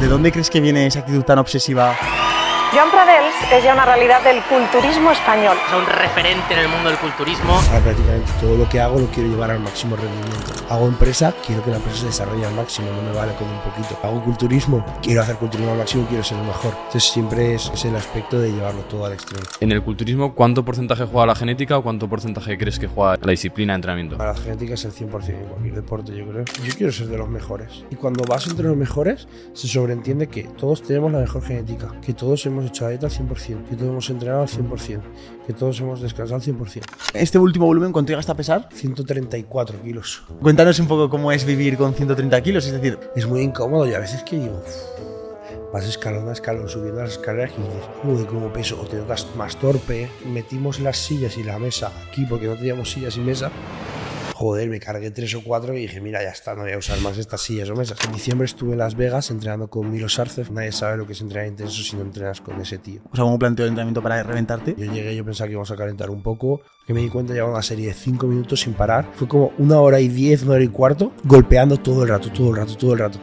¿De dónde crees que viene esa actitud tan obsesiva? Joan Pradels es ya una realidad del culturismo español. Es un referente en el mundo del culturismo. Ahora prácticamente todo lo que hago lo quiero llevar al máximo rendimiento. Hago empresa, quiero que la empresa se desarrolle al máximo, no me vale con un poquito. Hago culturismo, quiero hacer culturismo al máximo, quiero ser el mejor. Entonces siempre es, es el aspecto de llevarlo todo al extremo. En el culturismo, ¿cuánto porcentaje juega la genética o cuánto porcentaje crees que juega la disciplina de entrenamiento? Para la genética es el 100% en cualquier deporte, yo creo. Yo quiero ser de los mejores. Y cuando vas entre los mejores, se sobreentiende que todos tenemos la mejor genética, que todos hemos hecho la dieta al 100%, que todos hemos entrenado al 100%, que todos hemos descansado al 100%. ¿Este último volumen cuánto llegaste a pesar? 134 kilos. Cuéntanos un poco cómo es vivir con 130 kilos, es decir, Es muy incómodo y a veces que digo, vas escalón a escalón subiendo las escaleras y dices, joder, cómo peso, o te notas más torpe. Metimos las sillas y la mesa aquí porque no teníamos sillas y mesa. Joder, me cargué tres o cuatro y dije, mira, ya está, no voy a usar más estas sillas o mesas. En diciembre estuve en Las Vegas entrenando con Milo Sarcev. Nadie sabe lo que es entrenar intenso si no entrenas con ese tío. o sea, ¿cómo planteo el entrenamiento para reventarte? Yo llegué, yo pensaba que íbamos a calentar un poco, que me di cuenta llevaba una serie de 5 minutos sin parar. Fue como una hora y 10, una hora y cuarto, golpeando todo el rato, todo el rato, todo el rato.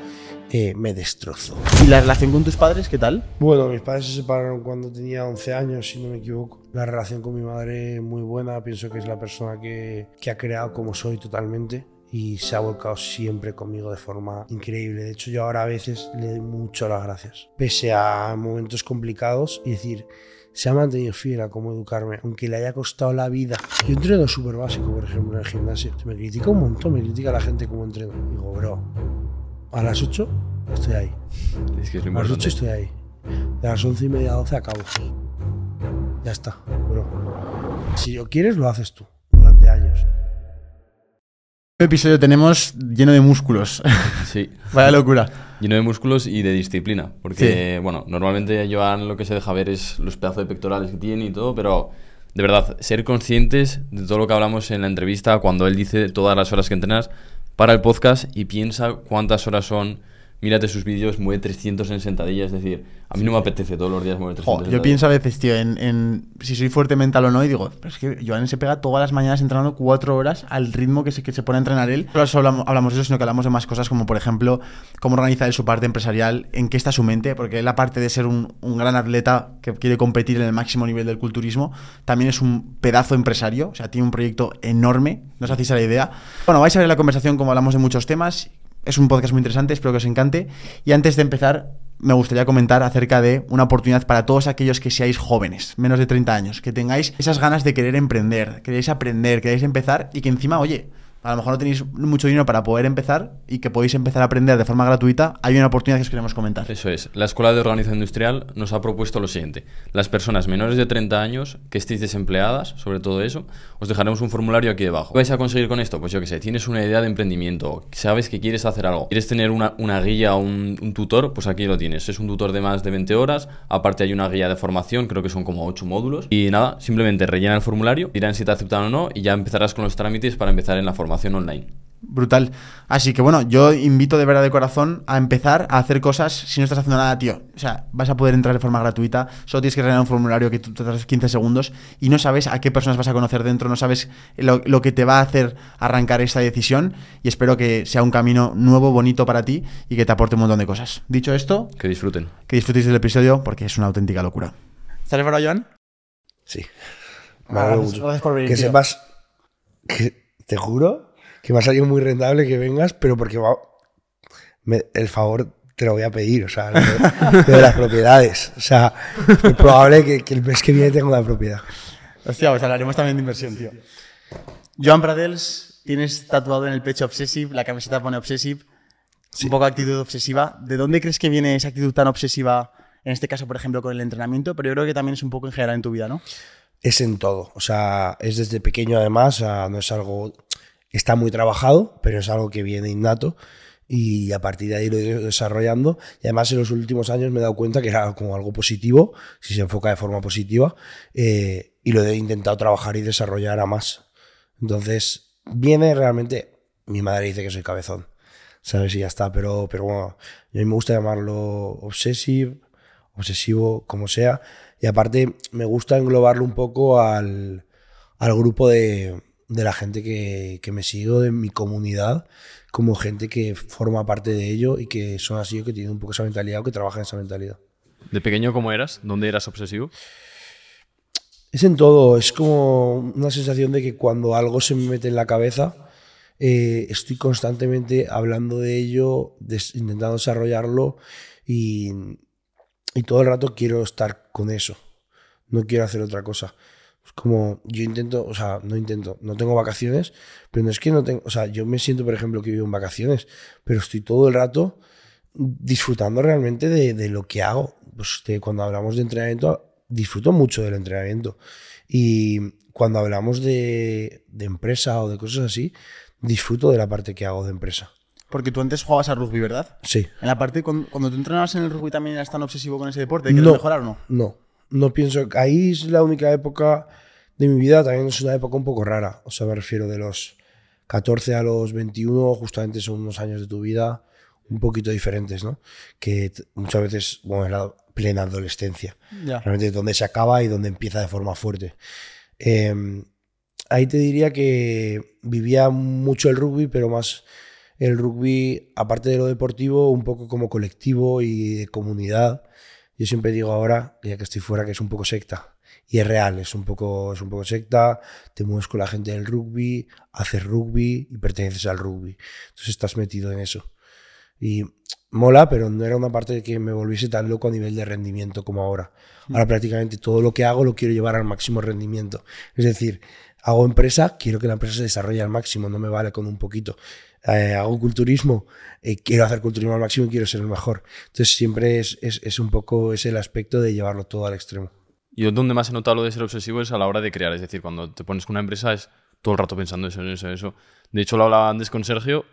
Eh, me destrozó. ¿Y la relación con tus padres qué tal? Bueno, mis padres se separaron cuando tenía 11 años, si no me equivoco. La relación con mi madre muy buena, pienso que es la persona que, que ha creado como soy totalmente y se ha volcado siempre conmigo de forma increíble. De hecho, yo ahora a veces le doy mucho las gracias. Pese a momentos complicados y decir, se ha mantenido fiel a cómo educarme, aunque le haya costado la vida. Yo entreno súper básico, por ejemplo, en el gimnasio. Se me critica un montón, me critica la gente cómo entreno. Digo, bro, a las 8 estoy ahí. Es que es lo A las 8 importante. estoy ahí. De las 11 y media a 12 acabo. Ya está, bro. Si lo quieres, lo haces tú. Durante años. Un episodio tenemos lleno de músculos. Sí. Vaya locura. Lleno de músculos y de disciplina. Porque, bueno, normalmente Joan lo que se deja ver es los pedazos de pectorales que tiene y todo, pero de verdad, ser conscientes de todo lo que hablamos en la entrevista cuando él dice todas las horas que entrenas para el podcast y piensa cuántas horas son. Mírate sus vídeos, mueve 300 en sentadillas. Es decir, a mí no me apetece todos los días mover 300 Jo, yo pienso a veces, tío, en, en si soy fuerte mental o no, y digo, pero es que Joan se pega todas las mañanas entrenando cuatro horas al ritmo que se, que se pone a entrenar él. No solo hablamos, hablamos de eso, sino que hablamos de más cosas, como por ejemplo, cómo organiza él su parte empresarial, en qué está su mente, porque él, aparte de ser un, un gran atleta que quiere competir en el máximo nivel del culturismo, también es un pedazo empresario, o sea, tiene un proyecto enorme, no os hacéis a la idea. Bueno, vais a ver la conversación como hablamos de muchos temas. Es un podcast muy interesante, espero que os encante. Y antes de empezar, me gustaría comentar acerca de una oportunidad para todos aquellos que seáis jóvenes, menos de 30 años, que tengáis esas ganas de querer emprender, queréis aprender, queréis empezar y que encima, oye, a lo mejor no tenéis mucho dinero para poder empezar y que podéis empezar a aprender de forma gratuita, hay una oportunidad que os queremos comentar. Eso es. La Escuela de Organización Industrial nos ha propuesto lo siguiente. Las personas menores de 30 años que estéis desempleadas, sobre todo eso, os dejaremos un formulario aquí debajo. ¿Qué vais a conseguir con esto? Pues yo que sé, tienes una idea de emprendimiento, sabes que quieres hacer algo, quieres tener una, una guía o un, un tutor, pues aquí lo tienes. Es un tutor de más de 20 horas, aparte hay una guía de formación, creo que son como 8 módulos. Y nada, simplemente rellena el formulario, dirán si te aceptan o no y ya empezarás con los trámites para empezar en la formación online. Brutal. Así que bueno, yo invito de verdad de corazón a empezar a hacer cosas si no estás haciendo nada, tío. O sea, vas a poder entrar de forma gratuita, solo tienes que rellenar un formulario que tú te tardas 15 segundos y no sabes a qué personas vas a conocer dentro, no sabes lo, lo que te va a hacer arrancar esta decisión y espero que sea un camino nuevo, bonito para ti y que te aporte un montón de cosas. Dicho esto, Que disfruten. que disfrutéis del episodio porque es una auténtica locura. ¿Estás preparado, Joan? Sí. Me alegro gracias- por venir, que tío. sepas que te juro que me ha salido muy rentable que vengas, pero porque va, me- el favor te lo voy a pedir, o sea, lo de, lo de las propiedades. O sea, es probable que, que el mes que viene tenga una propiedad. Hostia, pues hablaremos también de inversión, tío. Joan Pradels, tienes tatuado en el pecho Obsessive, la camiseta pone Obsessive, un poco actitud obsesiva. ¿De dónde crees que viene esa actitud tan obsesiva, en este caso, por ejemplo, con el entrenamiento? Pero yo creo que también es un poco en general en tu vida, ¿no? Es en todo, o sea, es desde pequeño además, no es algo, está muy trabajado, pero es algo que viene innato y a partir de ahí lo he ido desarrollando y además en los últimos años me he dado cuenta que era como algo positivo, si se enfoca de forma positiva, eh, y lo he intentado trabajar y desarrollar a más. Entonces, viene realmente, mi madre dice que soy cabezón, ¿sabes? Y ya está, pero, pero bueno, a mí me gusta llamarlo obsesive, obsesivo, como sea, y aparte me gusta englobarlo un poco al, al grupo de, de la gente que, que me sigo, de mi comunidad, como gente que forma parte de ello y que son así, que tienen un poco esa mentalidad o que trabajan esa mentalidad. ¿De pequeño cómo eras? ¿Dónde eras obsesivo? Es en todo, es como una sensación de que cuando algo se me mete en la cabeza, eh, estoy constantemente hablando de ello, des- intentando desarrollarlo y, y todo el rato quiero estar con eso, no quiero hacer otra cosa. Es como, yo intento, o sea, no intento, no tengo vacaciones, pero no es que no tengo, o sea, yo me siento, por ejemplo, que vivo en vacaciones, pero estoy todo el rato disfrutando realmente de, de lo que hago. Pues cuando hablamos de entrenamiento, disfruto mucho del entrenamiento. Y cuando hablamos de, de empresa o de cosas así, disfruto de la parte que hago de empresa. Porque tú antes jugabas a rugby, ¿verdad? Sí. En la parte, cuando, cuando tú entrenabas en el rugby también eras tan obsesivo con ese deporte, ¿quieres No. mejorar o no? No, no pienso. Ahí es la única época de mi vida, también es una época un poco rara. O sea, me refiero de los 14 a los 21, justamente son unos años de tu vida un poquito diferentes, ¿no? Que muchas veces, bueno, es la plena adolescencia. Ya. Realmente es donde se acaba y donde empieza de forma fuerte. Eh, ahí te diría que vivía mucho el rugby, pero más el rugby, aparte de lo deportivo, un poco como colectivo y de comunidad. Yo siempre digo ahora, ya que estoy fuera, que es un poco secta. Y es real, es un poco, es un poco secta, te mueves con la gente del rugby, haces rugby y perteneces al rugby. Entonces estás metido en eso. Y mola, pero no era una parte que me volviese tan loco a nivel de rendimiento como ahora. Ahora prácticamente todo lo que hago lo quiero llevar al máximo rendimiento. Es decir, hago empresa, quiero que la empresa se desarrolle al máximo, no me vale con un poquito. Eh, hago culturismo, eh, quiero hacer culturismo al máximo y quiero ser el mejor. Entonces siempre es, es, es un poco es el aspecto de llevarlo todo al extremo. Yo donde más he notado lo de ser obsesivo es a la hora de crear. Es decir, cuando te pones con una empresa es todo el rato pensando eso, en eso, en eso. De hecho, lo hablaba antes con Sergio.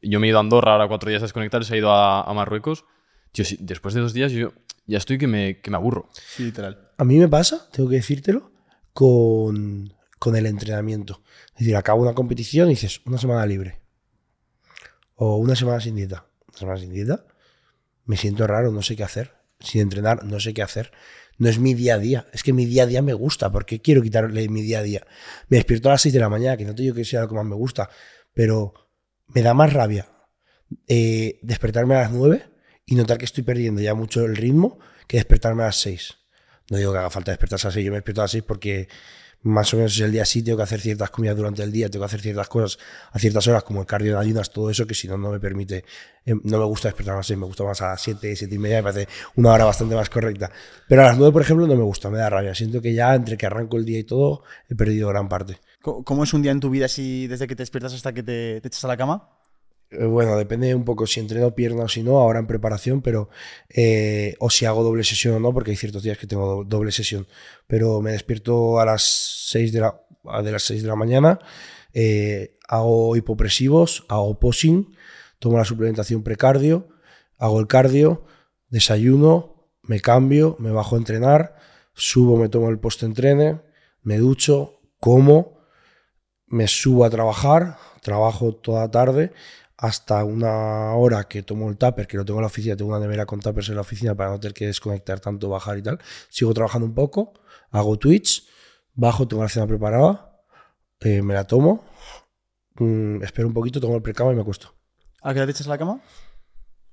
Yo me he ido a Andorra, ahora cuatro días a desconectar, se ha ido a, a Marruecos. Tío, si- después de dos días yo ya estoy que me, que me aburro. Sí, literal. A mí me pasa, tengo que decírtelo, con, con el entrenamiento. Es decir, acabo una competición y dices, una semana libre. O una semana sin dieta. Una semana sin dieta. Me siento raro, no sé qué hacer. Sin entrenar, no sé qué hacer. No es mi día a día. Es que mi día a día me gusta. ¿Por qué quiero quitarle mi día a día? Me despierto a las 6 de la mañana, que no te digo que sea lo que más me gusta, pero me da más rabia eh, despertarme a las 9 y notar que estoy perdiendo ya mucho el ritmo que despertarme a las 6. No digo que haga falta despertarse a las 6, yo me despierto a las 6 porque más o menos es el día así, tengo que hacer ciertas comidas durante el día, tengo que hacer ciertas cosas a ciertas horas, como el cardio en ayunas, todo eso, que si no, no me permite, eh, no me gusta despertarme a las 6, me gusta más a las 7, 7 y media, me parece una hora bastante más correcta. Pero a las 9, por ejemplo, no me gusta, me da rabia. Siento que ya entre que arranco el día y todo, he perdido gran parte. ¿Cómo es un día en tu vida si desde que te despiertas hasta que te, te echas a la cama? Eh, Bueno, depende un poco si entreno pierna o si no, ahora en preparación, pero eh, o si hago doble sesión o no, porque hay ciertos días que tengo do- doble sesión. Pero me despierto a las 6 de la, de las 6 de la mañana, eh, hago hipopresivos, hago posing, tomo la suplementación precardio, hago el cardio, desayuno, me cambio, me bajo a entrenar, subo, me tomo el post-entrene, me ducho, como, me subo a trabajar, trabajo toda tarde hasta una hora que tomo el tupper, que lo tengo en la oficina, tengo una nevera con tuppers en la oficina para no tener que desconectar tanto, bajar y tal. Sigo trabajando un poco, hago Twitch, bajo, tengo la cena preparada, eh, me la tomo, mm, espero un poquito, tomo el precama y me acuesto. ¿A qué hora te echas a la cama?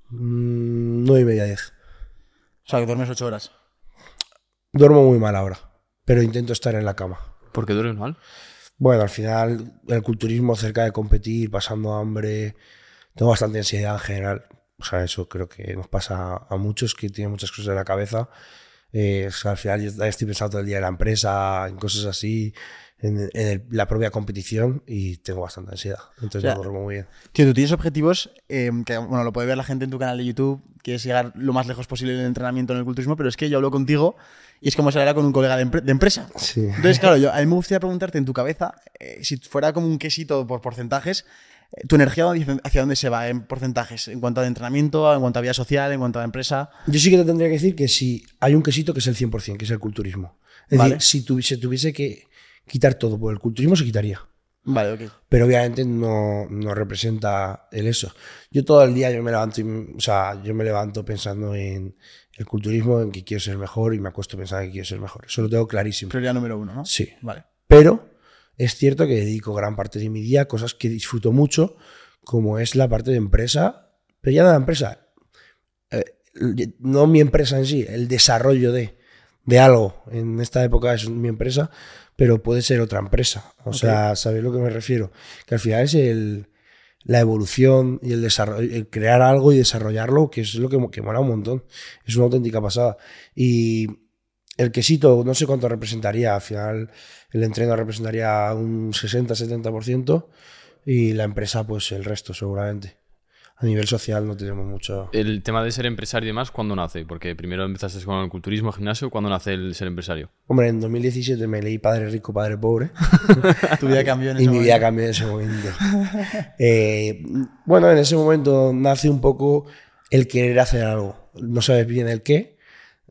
Mm, nueve y media, diez. O sea, que duermes ocho horas. Duermo muy mal ahora, pero intento estar en la cama. ¿Por qué duermes mal? Bueno, al final el culturismo cerca de competir, pasando hambre, tengo bastante ansiedad en general. O sea, eso creo que nos pasa a muchos que tienen muchas cosas en la cabeza. Eh, o sea, al final yo estoy pensando todo el día en la empresa, en cosas así, en, en el- la propia competición y tengo bastante ansiedad. Entonces Ya. no duermo muy bien. Tío, tú tienes objetivos eh, que, bueno, lo puede ver la gente en tu canal de YouTube, que es llegar lo más lejos posible en el entrenamiento en el culturismo, pero es que yo hablo contigo y es como si hablara con un colega de, empre- de empresa. Sí. Entonces, claro, yo, a mí me gustaría preguntarte en tu cabeza, eh, si fuera como un quesito por porcentajes, ¿tu energía hacia dónde se va en porcentajes? En cuanto a entrenamiento, en cuanto a vida social, en cuanto a empresa. Yo sí que te tendría que decir que si hay un quesito que es el 100%, que es el culturismo. Es Vale. decir, si tuviese, tuviese que quitar todo por el culturismo, se quitaría. Vale, ok. Pero obviamente no, no representa el eso. Yo todo el día yo me levanto, y, o sea, yo me levanto pensando en el culturismo, en que quiero ser mejor y me acuesto pensando que quiero ser mejor. Eso lo tengo clarísimo. Prioridad número uno, ¿no? Sí. Vale. Pero es cierto que dedico gran parte de mi día a cosas que disfruto mucho, como es la parte de empresa, pero ya no la empresa, eh, no mi empresa en sí, el desarrollo de, de algo. En esta época es mi empresa, pero puede ser otra empresa. O sea, ¿sabéis lo que me refiero? Que al final es el, la evolución y el desarrollo, el crear algo y desarrollarlo, que es lo que, que mola un montón. Es una auténtica pasada. Y el quesito, no sé cuánto representaría, al final el entreno representaría un 60-70% y la empresa, pues el resto, seguramente. A nivel social no tenemos mucho. El tema de ser empresario y demás, ¿cuándo nace? Porque primero empezaste con el culturismo, gimnasio, ¿cuándo nace el ser empresario? Hombre, en 2017 me leí Padre Rico, Padre Pobre. Tu vida cambió en y ese mi vida momento. cambió en ese momento. Eh, bueno, en ese momento nace un poco el querer hacer algo. No sabes bien el qué,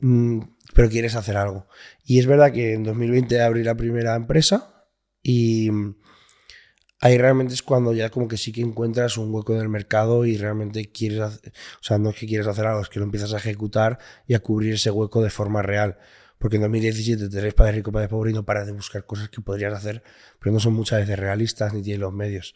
mm, pero quieres hacer algo. Y es verdad que en 2020 abrí la primera empresa y ahí realmente es cuando ya como que sí que encuentras un hueco en el mercado y realmente quieres hacer, o sea, no es que quieres hacer algo, es que lo empiezas a ejecutar y a cubrir ese hueco de forma real. Porque en 2017 te eres padre rico, padre pobre y no paras de buscar cosas que podrías hacer, pero no son muchas veces realistas ni tienes los medios.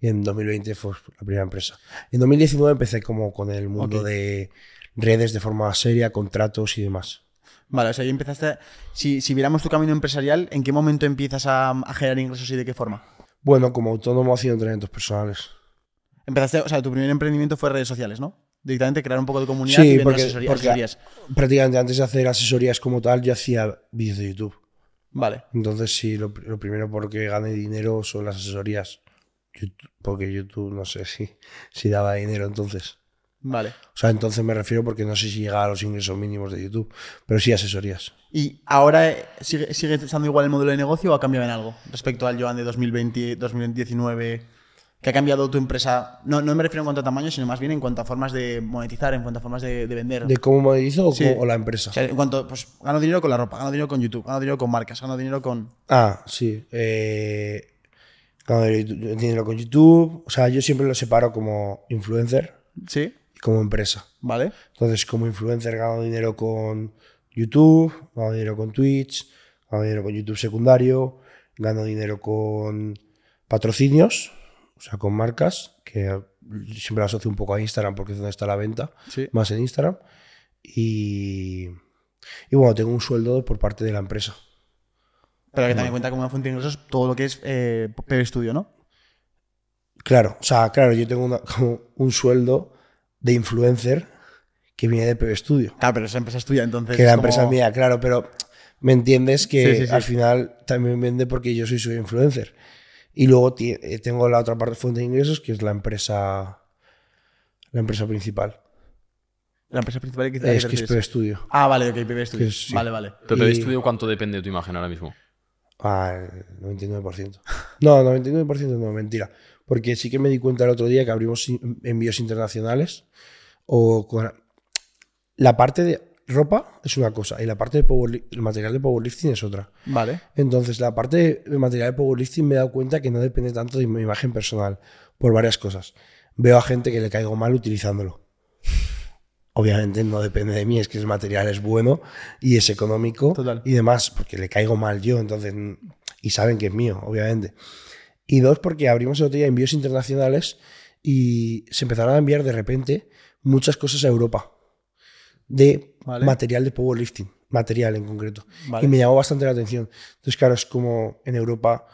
Y en 2020 fue la primera empresa. En 2019 empecé como con el mundo de redes de forma seria, contratos y demás. Vale, o sea, ahí empezaste. Si, si viéramos tu camino empresarial, ¿en qué momento empiezas a, a generar ingresos y de qué forma? Bueno, como autónomo haciendo entrenamientos personales. Empezaste, o sea, tu primer emprendimiento fue redes sociales, ¿no? Directamente crear un poco de comunidad y Sí, vender porque, asesoría- porque asesorías. prácticamente antes de hacer asesorías como tal, yo hacía vídeos de YouTube. Vale. Entonces, sí, lo, lo primero porque gané dinero son las asesorías. YouTube- porque YouTube no sé si, si daba dinero entonces. Vale. O sea, entonces me refiero porque no sé si llegaba a los ingresos mínimos de YouTube, pero sí asesorías. ¿Y ahora eh, sigue, sigue estando igual el modelo de negocio o ha cambiado en algo respecto al Joan de 2020, 2019? ¿Que ha cambiado tu empresa? No, no me refiero en cuanto a tamaño, sino más bien en cuanto a formas de monetizar, en cuanto a formas de, de vender. ¿De cómo monetizo o, Sí. cómo- o la empresa? O sea, en cuanto, pues, gano dinero con la ropa, gano dinero con YouTube, gano dinero con marcas, gano dinero con... Ah, sí. Eh, gano dinero con YouTube. O sea, yo siempre lo separo como influencer ¿Sí? Como empresa. ¿Vale? Entonces, como influencer gano dinero con YouTube, gano dinero con Twitch, gano dinero con YouTube secundario, gano dinero con patrocinios, o sea, con marcas, que siempre las asocio un poco a Instagram porque es donde está la venta, Sí. más en Instagram. Y, y bueno, tengo un sueldo por parte de la empresa. Pero que también cuenta como una fuente de ingresos todo lo que es eh, PB Studio, ¿no? Claro, o sea, claro, yo tengo una- como un sueldo de influencer que viene de PB Studio. Claro, pero esa empresa es tuya, entonces... que la es empresa como- es mía, claro, pero me entiendes que Sí, sí, sí. al final también vende porque yo soy su influencer. Y luego eh, tengo la otra parte fuente de ingresos que es la empresa la empresa principal. La empresa principal que, Es que es? PB Studio. Ah, vale, ok, PB Studio. Que sí. Vale, vale. Pero PB Y- Studio, ¿cuánto depende de tu imagen ahora mismo? Ah, el 99%. No, 99% no, mentira. Porque sí que me di cuenta el otro día que abrimos envíos internacionales o con... La parte de ropa es una cosa y la parte de powerli- el material de powerlifting es otra. Vale. Entonces, la parte de material de powerlifting me he dado cuenta que no depende tanto de mi imagen personal por varias cosas. Veo a gente que le caigo mal utilizándolo. Obviamente no depende de mí, es que el material es bueno y es económico Total. y demás, porque le caigo mal yo, entonces, y saben que es mío, obviamente. Y dos, porque abrimos el otro día envíos internacionales y se empezaron a enviar de repente muchas cosas a Europa de Vale. material de powerlifting, material en concreto. Vale. Y me llamó bastante la atención. Entonces, claro, es como en Europa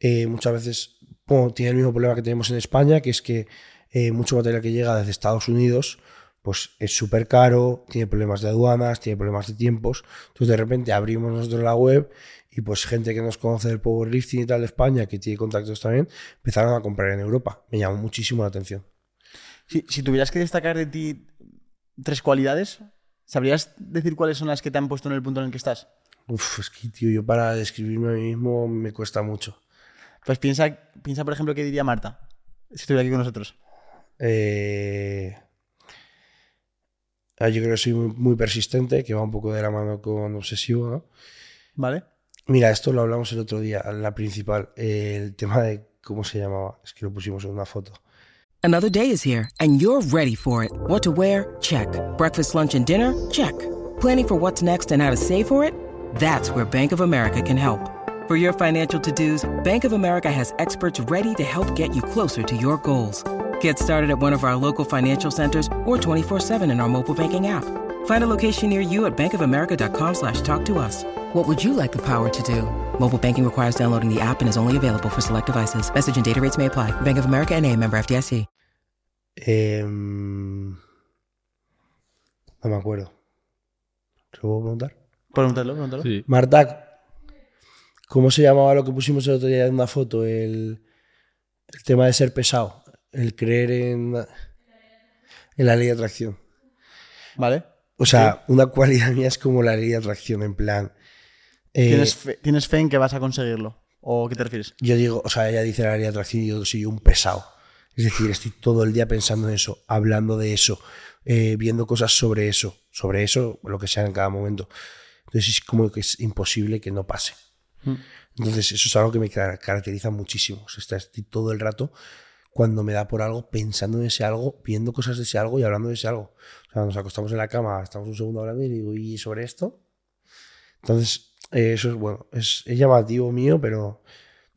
eh, muchas veces bueno, tiene el mismo problema que tenemos en España, que es que eh, mucho material que llega desde Estados Unidos, pues es súper caro, tiene problemas de aduanas, tiene problemas de tiempos. Entonces de repente abrimos nosotros la web y pues gente que nos conoce del powerlifting y tal de España, que tiene contactos también, empezaron a comprar en Europa. Me llamó muchísimo la atención. Si, si tuvieras que destacar de ti tres cualidades, ¿sabrías decir cuáles son las que te han puesto en el punto en el que estás? Uf, es que, tío, yo para describirme a mí mismo me cuesta mucho. Pues piensa, piensa por ejemplo, qué diría Marta si estuviera aquí con nosotros. Eh, ah, yo creo que soy muy, muy persistente, que va un poco de la mano con obsesivo, ¿no? ¿Vale? Mira, esto lo hablamos el otro día, la principal, el tema de cómo se llamaba, es que lo pusimos en una foto. Another day is here, and you're ready for it. What to wear? Check. Breakfast, lunch, and dinner? Check. Planning for what's next and how to save for it? That's where Bank of America can help. For your financial to dos, Bank of America has experts ready to help get you closer to your goals. Get started at one of our local financial centers or 24-7 in our mobile banking app. Find a location near you at bankofamerica.com slash talk to us. What would you like the power to do? Mobile banking requires downloading the app and is only available for select devices. Message and data rates may apply. Bank of America and a member FDIC. Em, no me acuerdo. ¿Te lo puedo preguntar? Pregúntalo, pregúntalo. Sí. Marta, ¿cómo se llamaba lo que pusimos el otro día en una foto? El, el tema de ser pesado, el creer en, en la ley de atracción. ¿Vale? O sea, una cualidad mía es como la ley de atracción, en plan. eh, ¿Tienes, fe, ¿Tienes fe en que vas a conseguirlo? ¿O qué te refieres? Yo digo, o sea, ella dice la ley de atracción y yo soy un pesado. Es decir, estoy todo el día pensando en eso, hablando de eso, eh, viendo cosas sobre eso, sobre eso, lo que sea en cada momento. Entonces es como que es imposible que no pase. Mm. Entonces eso es algo que me car- caracteriza muchísimo. O sea, estoy todo el rato cuando me da por algo, pensando en ese algo, viendo cosas de ese algo y hablando de ese algo. O sea, nos acostamos en la cama, estamos un segundo hablando y digo, ¿y sobre esto? Entonces, eh, eso es bueno, es, es llamativo mío, pero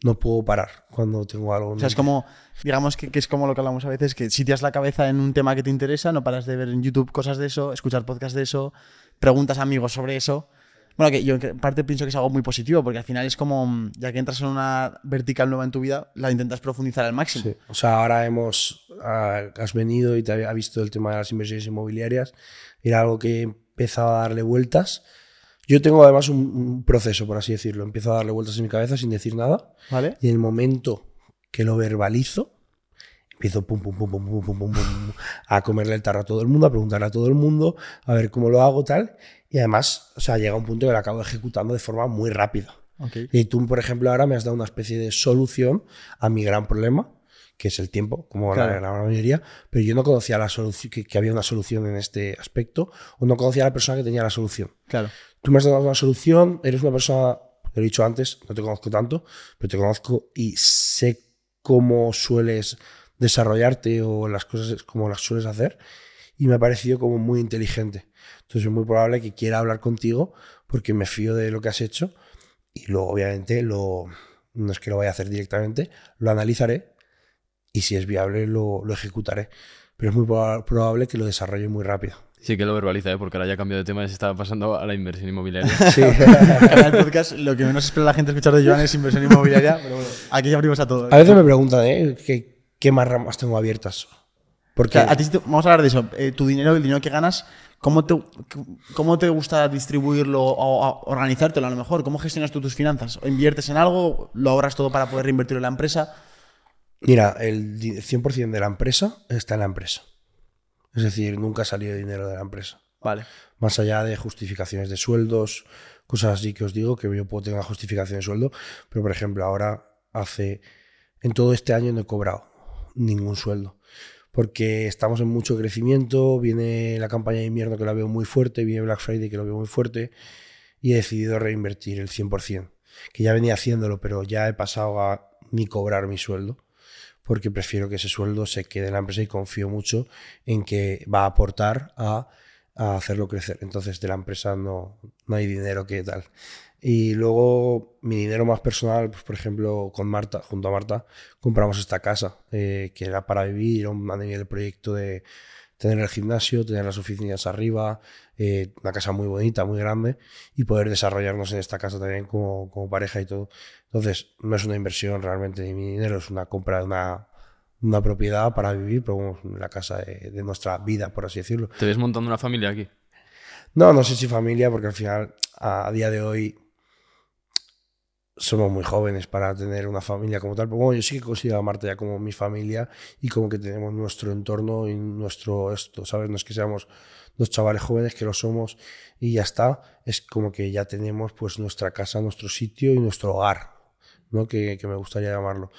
no puedo parar cuando tengo algo. O sea, es como, digamos que, que es como lo que hablamos a veces, que si te has la cabeza en un tema que te interesa, no paras de ver en YouTube cosas de eso, escuchar podcasts de eso, preguntas a amigos sobre eso. Bueno, que yo en parte pienso que es algo muy positivo, porque al final es como, mm, ya que entras en una vertical nueva en tu vida, la intentas profundizar al máximo. Sí. O sea, ahora hemos, ah, has venido y te había visto el tema de las inversiones inmobiliarias. Era algo que he empezado a darle vueltas. Yo tengo además un, un proceso, por así decirlo. Empiezo a darle vueltas en mi cabeza sin decir nada. ¿Vale? Y en el momento que lo verbalizo, empiezo pum, pum, pum, pum, pum, pum, pum, pum, a comerle el tarro a todo el mundo, a preguntarle a todo el mundo, a ver cómo lo hago, tal. Y además, o sea, llega un punto que lo acabo ejecutando de forma muy rápida. Y tú, por ejemplo, ahora me has dado una especie de solución a mi gran problema, que es el tiempo, como la gran mayoría, pero yo no conocía la solución, que, que había una solución en este aspecto, o no conocía a la persona que tenía la solución. Claro. Tú me has dado una solución, eres una persona, lo he dicho antes, no te conozco tanto, pero te conozco y sé cómo sueles desarrollarte o las cosas como las sueles hacer, y me ha parecido como muy inteligente. Entonces es muy probable que quiera hablar contigo porque me fío de lo que has hecho y luego obviamente lo no es que lo vaya a hacer directamente, lo analizaré y si es viable lo, lo ejecutaré. Pero es muy proba- probable que lo desarrolle muy rápido. Sí que lo verbaliza, ¿eh? porque ahora ya cambiado de tema y se está pasando a la inversión inmobiliaria. Sí. En el podcast, lo que menos espera la gente escuchar de Joan es inversión inmobiliaria, pero bueno, aquí ya abrimos a todo. A veces me preguntan, ¿eh? ¿Qué, qué más ramas tengo abiertas? O Porque sea, a ti sí te- vamos a hablar de eso. Eh, tu dinero, el dinero que ganas, ¿cómo te, cómo te gusta distribuirlo o, o organizártelo a lo mejor? ¿Cómo gestionas tú tus finanzas? ¿O inviertes en algo? ¿Lo ahorras todo para poder reinvertirlo en la empresa? Mira, el di- 100% de la empresa está en la empresa. Es decir, nunca ha salido dinero de la empresa. Vale. Más allá de justificaciones de sueldos, cosas así que os digo, que yo puedo tener justificación de sueldo, pero por ejemplo, ahora hace. En todo este año no he cobrado ningún sueldo. Porque estamos en mucho crecimiento, viene la campaña de invierno que la veo muy fuerte, viene Black Friday que lo veo muy fuerte, y he decidido reinvertir el 100%. Que ya venía haciéndolo, pero ya he pasado a ni cobrar mi sueldo porque prefiero que ese sueldo se quede en la empresa y confío mucho en que va a aportar a, a hacerlo crecer. Entonces, de la empresa no, no hay dinero que tal. Y luego, mi dinero más personal, pues por ejemplo, con Marta, junto a Marta, compramos esta casa, eh, que era para vivir, era un- a nivel proyecto de tener el gimnasio, tener las oficinas arriba, eh, una casa muy bonita, muy grande, y poder desarrollarnos en esta casa también como, como pareja y todo. Entonces, no es una inversión realmente de mi dinero, es una compra de una, una propiedad para vivir, pero bueno, la casa de, de nuestra vida, por así decirlo. ¿Te ves montando una familia aquí? No, no sé si familia, porque al final, a, a día de hoy, somos muy jóvenes para tener una familia como tal. Pero bueno, yo sí que considero a Marta ya como mi familia y como que tenemos nuestro entorno y nuestro esto, ¿sabes? No es que seamos dos chavales jóvenes que lo somos y ya está. Es como que ya tenemos pues nuestra casa, nuestro sitio y nuestro hogar, ¿no? Que, que me gustaría llamarlo.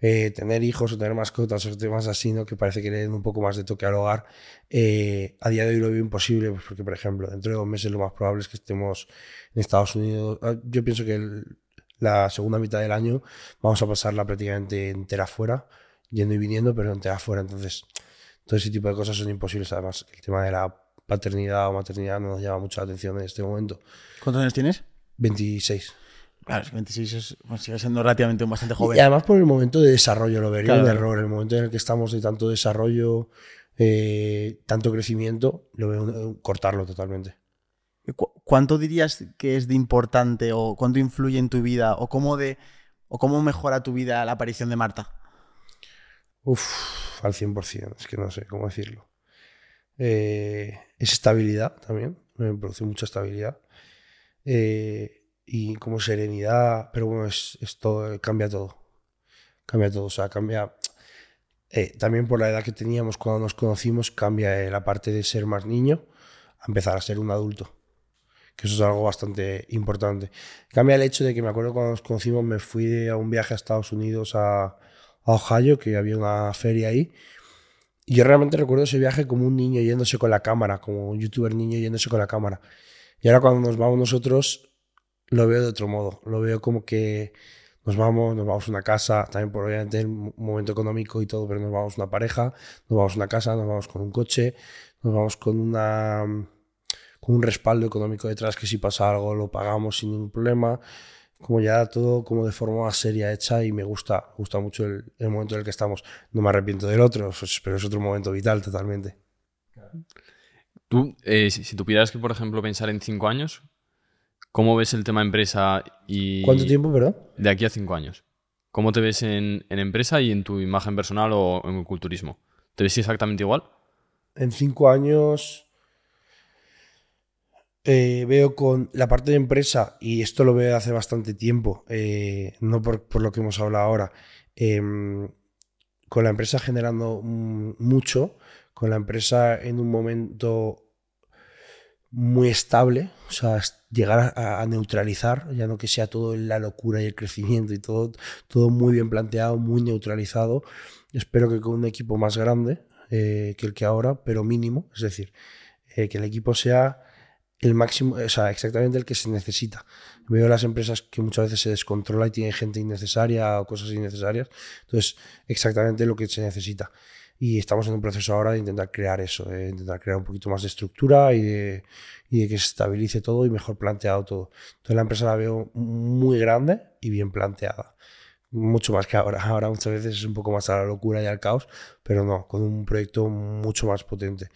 Eh, tener hijos o tener mascotas o temas así, ¿no? que parece que le den un poco más de toque al hogar, eh, a día de hoy lo veo imposible, pues porque, por ejemplo, dentro de dos meses lo más probable es que estemos en Estados Unidos. Ah, Yo pienso que el- la segunda mitad del año vamos a pasarla prácticamente entera fuera, yendo y viniendo, pero entera fuera. Entonces, todo ese tipo de cosas son imposibles. Además, el tema de la paternidad o maternidad no nos llama mucho la atención en este momento. ¿Cuántos años tienes? 26. Claro, es que 26 es, bueno, sigue siendo relativamente bastante joven. Y además por el momento de desarrollo, lo vería Claro. un error. El momento en el que estamos de tanto desarrollo, eh, tanto crecimiento, lo veo cortarlo totalmente. ¿Cu- ¿Cuánto dirías que es de importante o cuánto influye en tu vida o cómo de o cómo mejora tu vida la aparición de Marta? Uf, al 100%, es que no sé cómo decirlo. Eh, es estabilidad también, me produce mucha estabilidad. Eh, y como serenidad, pero bueno, es, todo, cambia todo. Cambia todo, o sea, cambia. eh, también por la edad que teníamos cuando nos conocimos, cambia la parte de ser más niño a empezar a ser un adulto. Que eso es algo bastante importante. Cambia el hecho de que me acuerdo cuando nos conocimos, me fui a un viaje a Estados Unidos a, Ohio, que había una feria ahí. Y yo realmente recuerdo ese viaje como un niño yéndose con la cámara, como un youtuber niño yéndose con la cámara. Y ahora cuando nos vamos nosotros, lo veo de otro modo. Lo veo como que nos vamos, nos vamos a una casa, también por obviamente el mo- momento económico y todo, pero nos vamos a una pareja, nos vamos a una casa, nos vamos con un coche, nos vamos con una con un respaldo económico detrás que si pasa algo lo pagamos sin ningún problema. Como ya todo como de forma más seria hecha y me gusta, me gusta mucho el, el momento en el que estamos. No me arrepiento del otro, pero es otro momento vital totalmente. Tú, eh, si, si tuvieras que, por ejemplo, pensar en cinco años, ¿cómo ves el tema empresa y... ¿Cuánto tiempo, perdón? De aquí a cinco años. ¿Cómo te ves en, en empresa y en tu imagen personal o en el culturismo? ¿Te ves exactamente igual? En cinco años eh, veo con la parte de empresa, y esto lo veo hace bastante tiempo, eh, no por, lo que hemos hablado ahora, em, con la empresa generando mm, mucho, con la empresa en un momento muy estable, o sea, llegar a, neutralizar, ya no que sea todo la locura y el crecimiento y todo, todo muy bien planteado, muy neutralizado. Espero que con un equipo más grande eh, que el que ahora, pero mínimo, es decir, que el equipo sea el máximo, o sea, exactamente el que se necesita. Veo las empresas que muchas veces se descontrola y tienen gente innecesaria o cosas innecesarias. Entonces, exactamente lo que se necesita. Y estamos en un proceso ahora de intentar crear eso, de intentar crear un poquito más de estructura y de, y de que se estabilice todo y mejor planteado todo. Entonces la empresa la veo muy grande y bien planteada. Mucho más que ahora. Ahora muchas veces es un poco más a la locura y al caos, pero no, con un proyecto mucho más potente.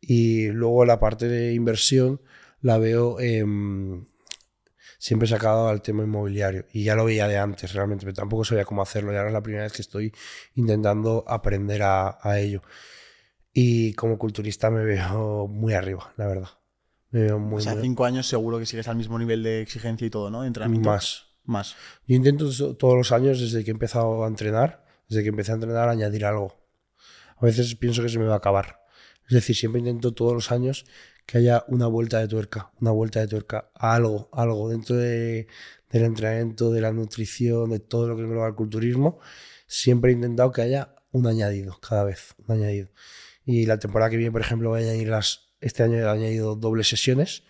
Y luego la parte de inversión la veo em, siempre sacado al tema inmobiliario. Y ya lo veía de antes realmente, pero tampoco sabía cómo hacerlo. Y ahora es la primera vez que estoy intentando aprender a, a ello. Y como culturista me veo muy arriba, la verdad. Me veo muy, o sea, muy- cinco años seguro que sigues al mismo nivel de exigencia y todo, ¿no? De entrenamiento. más. Más. Yo intento to- todos los años, desde que he empezado a entrenar, desde que empecé a entrenar, añadir algo. A veces pienso que se me va a acabar. Es decir, siempre intento todos los años que haya una vuelta de tuerca, una vuelta de tuerca a algo, algo dentro de- del entrenamiento, de la nutrición, de todo lo que engloba el culturismo. Siempre he intentado que haya un añadido, cada vez, un añadido. Y la temporada que viene, por ejemplo, voy a añadir las. Este año he añadido dobles sesiones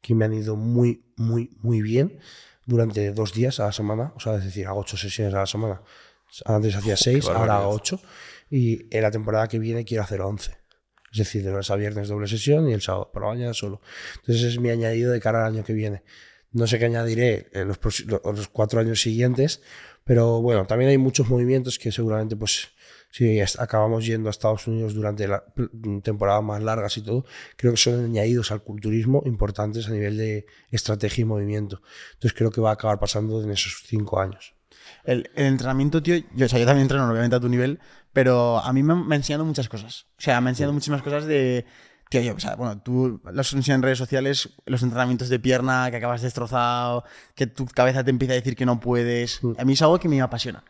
que me han ido muy, muy, muy bien durante dos días a la semana. O sea, es decir, hago ocho sesiones a la semana. Antes hacía seis, ahora hago ocho. Y en la temporada que viene quiero hacer once. Es decir, de lunes a viernes doble sesión y el sábado por la mañana solo. Entonces es mi añadido de cara al año que viene. No sé qué añadiré en los, los cuatro años siguientes, pero bueno, también hay muchos movimientos que seguramente, pues, si acabamos yendo a Estados Unidos durante la temporadas más largas y todo, creo que son añadidos al culturismo importantes a nivel de estrategia y movimiento. Entonces creo que va a acabar pasando en esos cinco años. El, el entrenamiento, tío, yo, o sea, yo también entreno, obviamente, a tu nivel, pero a mí me, me ha enseñado muchas cosas. O sea, me ha enseñado muchísimas cosas de. Tío, yo, o sea, bueno, tú los enseñas en redes sociales, los entrenamientos de pierna que acabas destrozado, que tu cabeza te empieza a decir que no puedes. A mí es algo que me apasiona.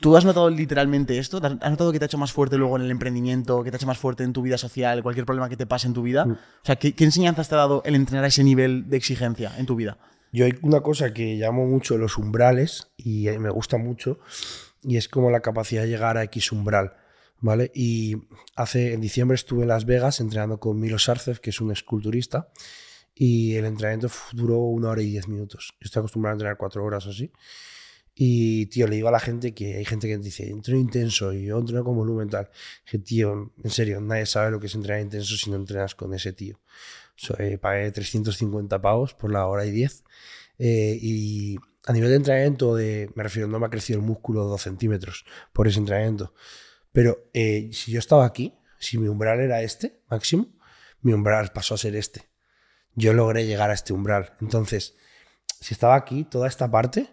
¿Tú has notado literalmente esto? ¿Has has notado que te ha hecho más fuerte luego en el emprendimiento, que te ha hecho más fuerte en tu vida social, cualquier problema que te pase en tu vida? O sea, ¿qué, qué enseñanzas te ha dado el entrenar a ese nivel de exigencia en tu vida? Yo hay una cosa que llamo mucho los umbrales y eh, me gusta mucho y es como la capacidad de llegar a X umbral, ¿vale? Y hace en diciembre estuve en Las Vegas entrenando con Milo Sarcev, que es un esculturista, y el entrenamiento duró una hora y diez minutos. Yo estoy acostumbrado a entrenar cuatro horas o así. Y, tío, le digo a la gente que hay gente que dice, entreno intenso y yo entreno con volumen tal. Que, tío, en serio, nadie sabe lo que es entrenar intenso si no entrenas con ese tío. So, eh, pagué 350 pavos por la hora y 10. Eh, y a nivel de entrenamiento, de, me refiero, no me ha crecido el músculo 2 centímetros por ese entrenamiento. Pero eh, si yo estaba aquí, si mi umbral era este, máximo, mi umbral pasó a ser este. Yo logré llegar a este umbral. Entonces, si estaba aquí, toda esta parte,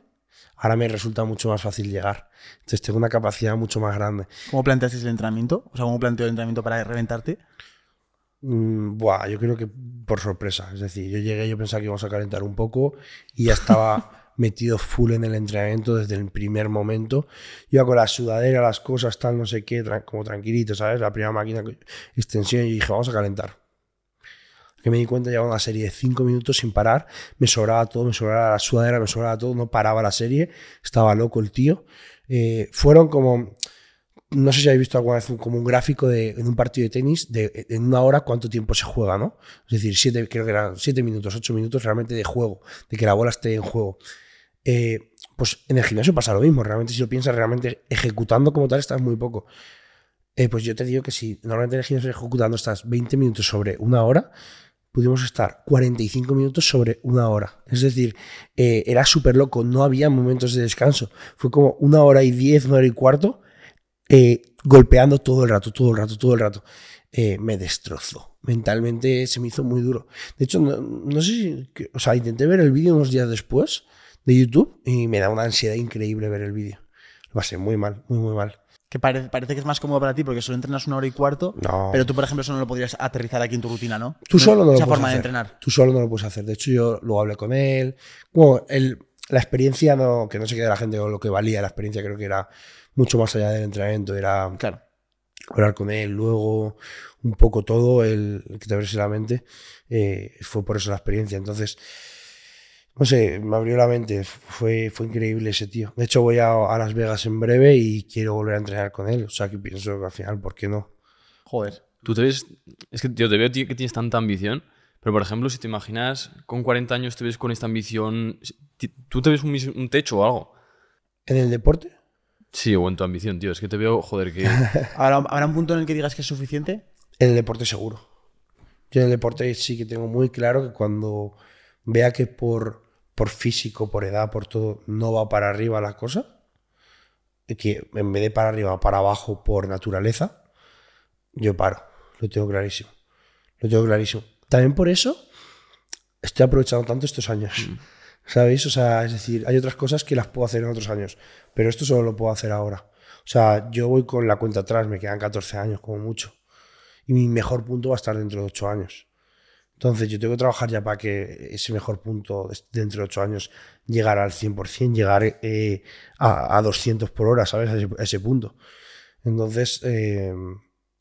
ahora me resulta mucho más fácil llegar. Entonces tengo una capacidad mucho más grande. ¿Cómo planteaste el entrenamiento? O sea, ¿cómo planteó el entrenamiento para reventarte? Mm, buah, yo creo que por sorpresa. Es decir, yo llegué, yo pensaba que íbamos a calentar un poco y ya estaba metido full en el entrenamiento desde el primer momento. Iba con la sudadera, las cosas, tal, no sé qué, como tranquilito, ¿sabes? La primera máquina, extensión, y dije, vamos a calentar. Que me di cuenta, llevaba una serie de cinco minutos sin parar, me sobraba todo, me sobraba la sudadera, me sobraba todo, no paraba la serie, estaba loco el tío. Eh, fueron como, no sé si habéis visto alguna vez como un gráfico de, en un partido de tenis, de en una hora cuánto tiempo se juega, ¿no? Es decir, siete, creo que eran siete minutos, ocho minutos realmente de juego, de que la bola esté en juego. Eh, pues en el gimnasio pasa lo mismo, realmente si lo piensas, realmente ejecutando como tal estás muy poco. Eh, pues yo te digo que si normalmente en el gimnasio ejecutando estás 20 minutos sobre una hora, pudimos estar 45 minutos sobre una hora. Es decir, eh, era súper loco, no había momentos de descanso. Fue como una hora y diez, una hora y cuarto, eh, golpeando todo el rato, todo el rato, todo el rato. Eh, me destrozó. Mentalmente se me hizo muy duro. De hecho, no, no sé si. O sea, intenté ver el vídeo unos días después de YouTube y me da una ansiedad increíble ver el vídeo. Lo pasé muy mal, muy, muy mal. Que pare- parece que es más cómodo para ti porque solo entrenas una hora y cuarto. No. Pero tú, por ejemplo, eso no lo podrías aterrizar aquí en tu rutina, ¿no? Tú solo no lo Esa puedes forma de hacer. entrenar. Tú solo no lo puedes hacer. De hecho, yo luego hablé con él. Bueno, el- la experiencia, no, que no se quede la gente con lo que valía. La experiencia creo que era mucho más allá del entrenamiento. Era Claro. hablar con él, luego un poco todo, el, el que te abriese la mente. eh, fue por eso la experiencia. Entonces, no sé, me abrió la mente. Fue, fue increíble ese tío. De hecho, voy a, a Las Vegas en breve y quiero volver a entrenar con él. O sea, que pienso que al final, ¿por qué no? Joder. Tú te ves. Es que yo te veo tío, que tienes tanta ambición. Pero, por ejemplo, si te imaginas con 40 años te ves con esta ambición. ¿Tú te ves un techo o algo? ¿En el deporte? Sí, o en tu ambición, tío. Es que te veo, joder, que. ¿Habrá, habrá un punto en el que digas que es suficiente? En el deporte seguro. Yo en el deporte sí que tengo muy claro que cuando vea que por, por físico, por edad, por todo, no va para arriba la cosa, que en vez de para arriba para abajo por naturaleza, yo paro. Lo tengo clarísimo. Lo tengo clarísimo. También por eso estoy aprovechando tanto estos años. ¿Sabéis? O sea, es decir, hay otras cosas que las puedo hacer en otros años, pero esto solo lo puedo hacer ahora. O sea, yo voy con la cuenta atrás, me quedan 14 años como mucho y mi mejor punto va a estar dentro de ocho años. Entonces yo tengo que trabajar ya para que ese mejor punto dentro de ocho años llegar al 100%, llegar eh, a, a 200 por hora, ¿sabes? A ese punto. Entonces eh,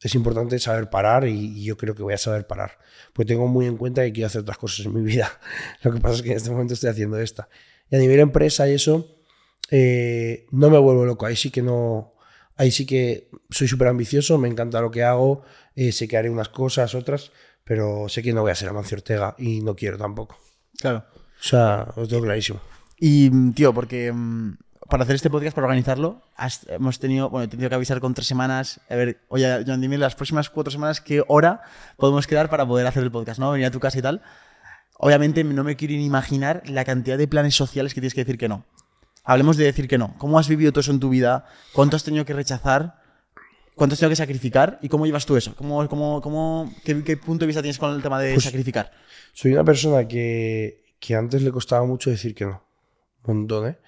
es importante saber parar y, y yo creo que voy a saber parar. Pues tengo muy en cuenta que quiero hacer otras cosas en mi vida. Lo que pasa es que en este momento estoy haciendo esta. Y a nivel empresa y eso, eh, no me vuelvo loco. Ahí sí que no. Ahí sí que soy súper ambicioso, me encanta lo que hago, eh, sé que haré unas cosas, otras, pero sé que no voy a ser Amancio Ortega y no quiero tampoco. Claro. O sea, lo tengo clarísimo. Y, tío, porque mm, para hacer este podcast, para organizarlo, has- hemos tenido, bueno, he tenido que avisar con tres semanas. A ver, oye, Joan, dime las próximas cuatro semanas qué hora podemos quedar para poder hacer el podcast, ¿no? Venir a tu casa y tal. Obviamente no me quiero ni imaginar la cantidad de planes sociales que tienes que decir que no. Hablemos de decir que no. ¿Cómo has vivido todo eso en tu vida? ¿Cuánto has tenido que rechazar? ¿Cuánto has tenido que sacrificar? ¿Y cómo llevas tú eso? ¿Cómo, cómo, cómo, qué, qué punto de vista tienes con el tema de Pues- sacrificar? Soy una persona que, que antes le costaba mucho decir que no. Un montón, ¿eh?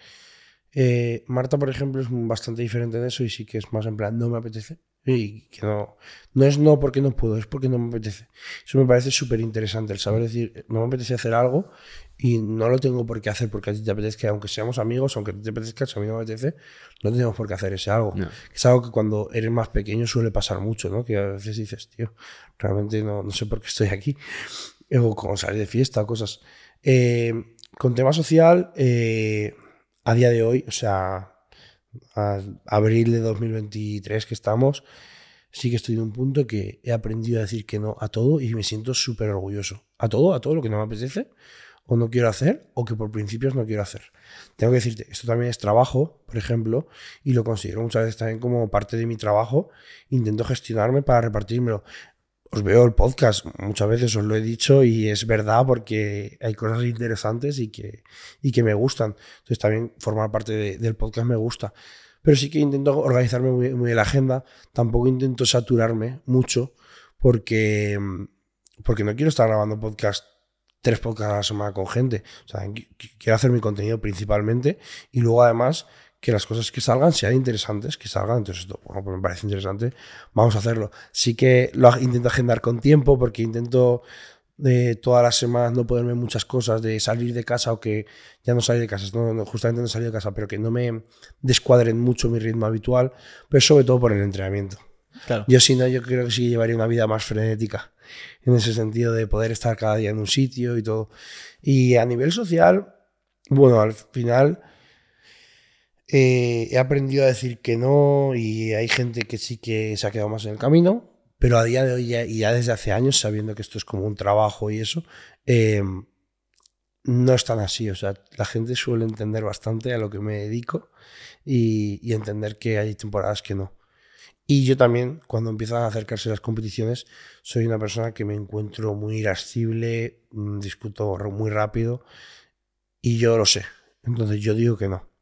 Eh, Marta, por ejemplo, es bastante diferente en eso y sí que es más en plan, no me apetece. Y que no, no es no porque no puedo, es porque no me apetece. Eso me parece súper interesante, el saber decir, no me apetece hacer algo y no lo tengo por qué hacer porque a ti te apetezca, aunque seamos amigos, aunque te apetezca, si a mí no me apetece, no tenemos por qué hacer ese algo. No. Es algo que cuando eres más pequeño suele pasar mucho, ¿no? Que a veces dices, tío, realmente no, no sé por qué estoy aquí. O como salir de fiesta, cosas. Eh, con tema social, eh, a día de hoy, o sea, a abril de 2023 que estamos, sí que estoy en un punto que he aprendido a decir que no a todo y me siento súper orgulloso. A todo, a todo lo que no me apetece o no quiero hacer o que por principios no quiero hacer. Tengo que decirte, esto también es trabajo, por ejemplo, y lo considero muchas veces también como parte de mi trabajo. Intento gestionarme para repartírmelo. Os veo el podcast, muchas veces os lo he dicho y es verdad porque hay cosas interesantes y que, y que me gustan. Entonces también formar parte de- del podcast me gusta. Pero sí que intento organizarme muy, muy la agenda. Tampoco intento saturarme mucho porque, porque no quiero estar grabando podcast tres podcasts a la semana con gente. O sea, qu- qu- quiero hacer mi contenido principalmente y luego además que las cosas que salgan sean interesantes, que salgan. Entonces, esto, bueno, pues me parece interesante, vamos a hacerlo. Sí que lo intento agendar con tiempo porque intento de todas las semanas no ponerme muchas cosas, de salir de casa o que ya no salir de casa, no, no, justamente no salir de casa, pero que no me descuadren mucho mi ritmo habitual, pero sobre todo por el entrenamiento. Claro. Yo si no, yo creo que sí llevaría una vida más frenética, en ese sentido de poder estar cada día en un sitio y todo. Y a nivel social, bueno, al final eh, he aprendido a decir que no y hay gente que sí que se ha quedado más en el camino, pero a día de hoy ya- y ya desde hace años, sabiendo que esto es como un trabajo y eso, eh, no es tan así. O sea, la gente suele entender bastante a lo que me dedico y, entender que hay temporadas que no. Y yo también, cuando empiezan a acercarse las competiciones, soy una persona que me encuentro muy irascible, mm, discuto muy rápido y yo lo sé. Entonces yo digo que no.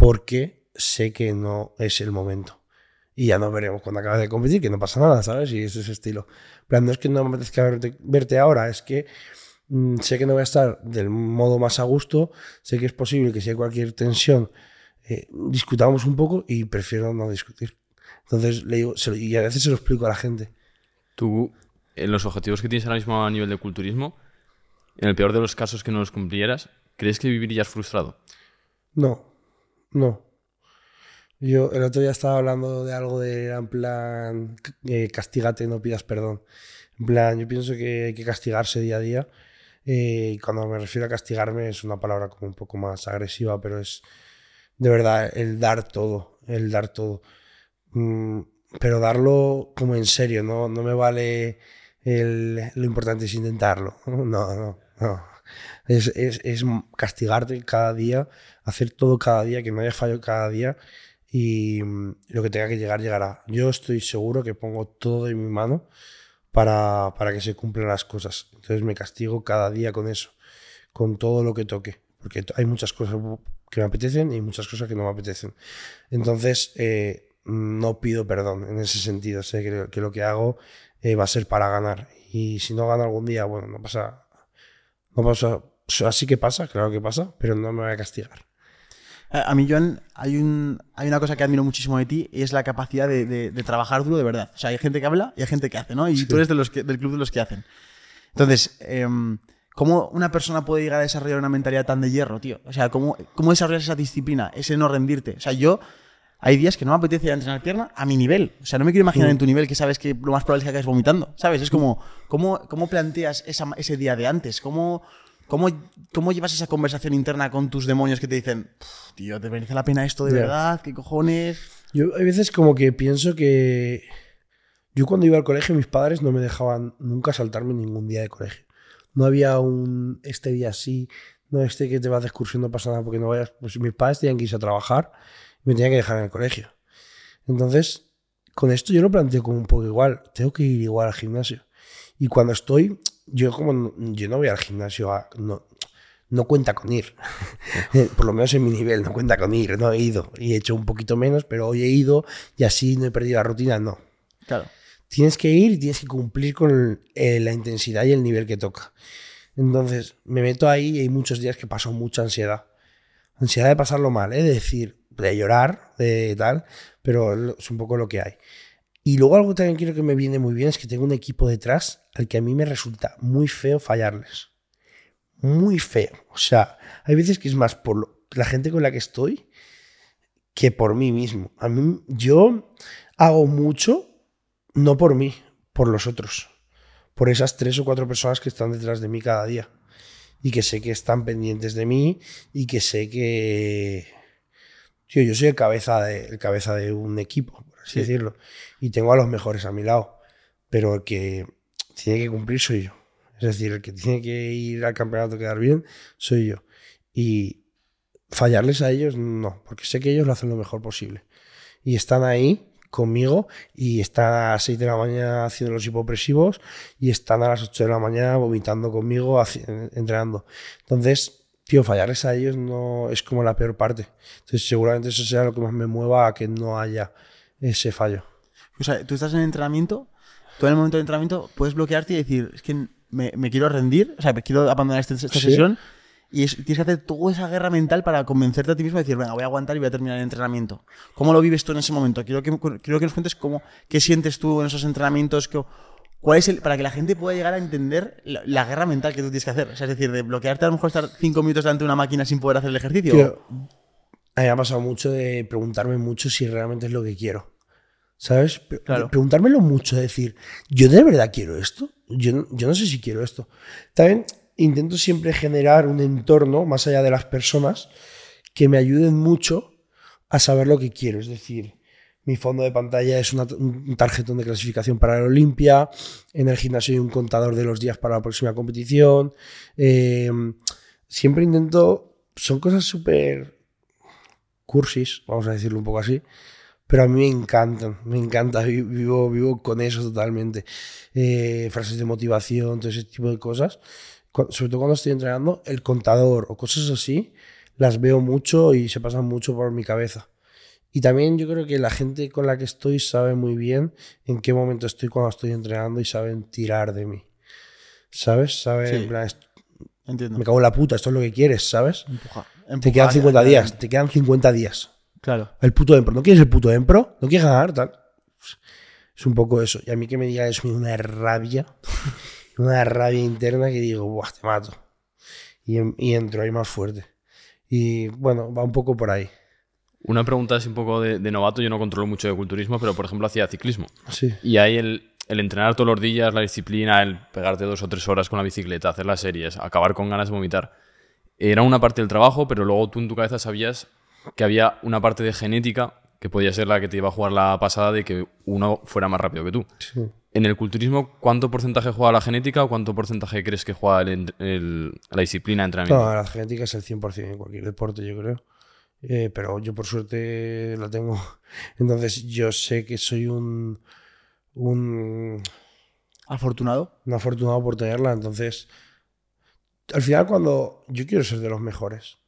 Porque sé que no es el momento. Y ya nos veremos cuando acabe de competir, que no pasa nada, ¿sabes? Y es ese estilo. Plan, no es que no me apetezca verte, verte ahora, es que mm, sé que no voy a estar del modo más a gusto, sé que es posible que si hay cualquier tensión eh, discutamos un poco y prefiero no discutir. Entonces le digo, se lo- y a veces se lo explico a la gente. Tú, en los objetivos que tienes ahora mismo a nivel de culturismo, en el peor de los casos que no los cumplieras, ¿crees que vivirías frustrado? No, no. Yo el otro día estaba hablando de algo de, en plan, eh, castígate, no pidas perdón. En plan, yo pienso que hay que castigarse día a día. eh, y cuando me refiero a castigarme es una palabra como un poco más agresiva, pero es de verdad el dar todo, el dar todo. Mm, pero darlo como en serio, no, no me vale el, lo importante es intentarlo. No, no, no. Es, es, es castigarte cada día, hacer todo cada día, que no haya fallo cada día y mm, lo que tenga que llegar, llegará. Yo estoy seguro que pongo todo en mi mano para, para que se cumplan las cosas. Entonces me castigo cada día con eso, con todo lo que toque, porque hay muchas cosas que me apetecen y muchas cosas que no me apetecen. Entonces eh, no pido perdón en ese sentido, sé que, lo que hago eh, va a ser para ganar y si no gano algún día, bueno, no pasa... No pasa, o sea, sí que pasa, claro que pasa, pero no me voy a castigar. A mí, Joan, hay, un, hay una cosa que admiro muchísimo de ti y es la capacidad de, de- de trabajar duro de verdad. O sea, hay gente que habla y hay gente que hace, ¿no? Y tú eres de los que- del club de los que hacen. Entonces, em, ¿cómo una persona puede llegar a desarrollar una mentalidad tan de hierro, tío? O sea, ¿cómo, cómo desarrollas esa disciplina, ese no rendirte? O sea, yo hay días que no me apetece ir a entrenar pierna a mi nivel. O sea, no me quiero imaginar en tu nivel que sabes que lo más probable es que acabes vomitando. ¿Sabes? Es como, ¿cómo, cómo planteas esa- ese día de antes? ¿Cómo, cómo, ¿Cómo llevas esa conversación interna con tus demonios que te dicen, "Pff, tío, ¿te merece la pena esto de verdad? ¿Qué cojones? Yo hay veces como que pienso que yo cuando iba al colegio mis padres no me dejaban nunca saltarme ningún día de colegio. No había un este día sí, no este que te vas de excursión no pasa nada porque no vayas. Pues mis padres tenían que irse a trabajar me tenían que dejar en el colegio. Entonces, con esto yo lo planteo como un poco igual. Tengo que ir igual al gimnasio. Y cuando estoy, yo como no- yo no voy al gimnasio a, no, no cuenta con ir. Eh, Por lo menos en mi nivel, no cuenta con ir. No he ido. Y he hecho un poquito menos, pero hoy he ido y así no he perdido la rutina. No. Claro. Tienes que ir y tienes que cumplir con eh, la intensidad y el nivel que toca. Entonces, me meto ahí y hay muchos días que paso mucha ansiedad. Ansiedad de pasarlo mal, ¿eh? de decir, de llorar, de tal, pero es un poco lo que hay. Y luego algo también quiero que me viene muy bien es que tengo un equipo detrás al que a mí me resulta muy feo fallarles. Muy feo. O sea, hay veces que es más por la gente con la que estoy que por mí mismo. A mí, yo hago mucho, no por mí, por los otros. Por esas tres o cuatro personas que están detrás de mí cada día. Y que sé que están pendientes de mí y que sé que... Tío, yo soy el cabeza de, el cabeza de un equipo, por así decirlo. Y tengo a los mejores a mi lado. Pero el que tiene que cumplir soy yo. Es decir, el que tiene que ir al campeonato a quedar bien soy yo. Y fallarles a ellos, no, porque sé que ellos lo hacen lo mejor posible. Y están ahí conmigo y están a las 6 de la mañana haciendo los hipopresivos y están a las 8 de la mañana vomitando conmigo, entrenando. Entonces, tío, fallarles a ellos no es como la peor parte. Entonces, seguramente eso sea lo que más me mueva a que no haya ese fallo. O sea, tú estás en entrenamiento, tú en el momento de entrenamiento puedes bloquearte y decir, es que me, quiero rendir, o sea, me quiero abandonar esta, sesión. Y tienes que hacer toda esa guerra mental para convencerte a ti mismo y decir, venga, voy a aguantar y voy a terminar el entrenamiento. ¿Cómo lo vives tú en ese momento? Quiero que, quiero que nos cuentes cómo, qué sientes tú en esos entrenamientos, cuál es el, para que la gente pueda llegar a entender la, guerra mental que tú tienes que hacer. es decir, de bloquearte a lo mejor estar cinco minutos delante de una máquina sin poder hacer el ejercicio. a mí me ha pasado mucho de preguntarme mucho si realmente es lo que quiero. ¿Sabes? Preguntármelo mucho, decir, ¿yo de verdad quiero esto? Yo, yo no sé si quiero esto. También intento siempre generar un entorno, más allá de las personas, que me ayuden mucho a saber lo que quiero. Es decir, mi fondo de pantalla es un tarjetón de clasificación para la Olimpia. En el gimnasio hay un contador de los días para la próxima competición. Eh, siempre intento. Son cosas súper cursis, vamos a decirlo un poco así pero a mí me encantan, me encanta, vivo, vivo con eso totalmente. Eh, frases de motivación, todo ese tipo de cosas. Sobre todo cuando estoy entrenando, el contador o cosas así, las veo mucho y se pasan mucho por mi cabeza. Y también yo creo que la gente con la que estoy sabe muy bien en qué momento estoy cuando estoy entrenando y saben tirar de mí. ¿Sabes? Saben, en plan, Entiendo. me cago en la puta, esto es lo que quieres, ¿sabes? Empuja, te quedan 50 días, te quedan 50 días. Claro. El puto Empro. ¿No quieres el puto Empro? ¿No quieres ganar? Tal. Es un poco eso. Y a mí que me diga eso me una rabia. una rabia interna que digo, Buah, te mato. Y, y, entro ahí más fuerte. Y bueno, va un poco por ahí. Una pregunta es un poco de, novato. Yo no controlo mucho de culturismo, pero por ejemplo hacía ciclismo. Sí. Y ahí el, el entrenar todos los días, la disciplina, el pegarte dos o tres horas con la bicicleta, hacer las series, acabar con ganas de vomitar. Era una parte del trabajo, pero luego tú en tu cabeza sabías que había una parte de genética que podía ser la que te iba a jugar la pasada de que uno fuera más rápido que tú. En el culturismo, ¿cuánto porcentaje juega la genética o cuánto porcentaje crees que juega la disciplina de entrenamiento? No, la genética es el 100% en cualquier deporte, yo creo. Eh, pero yo por suerte la tengo. Entonces yo sé que soy un... un ¿Afortunado? Un afortunado por tenerla. Entonces, al final cuando yo quiero ser de los mejores,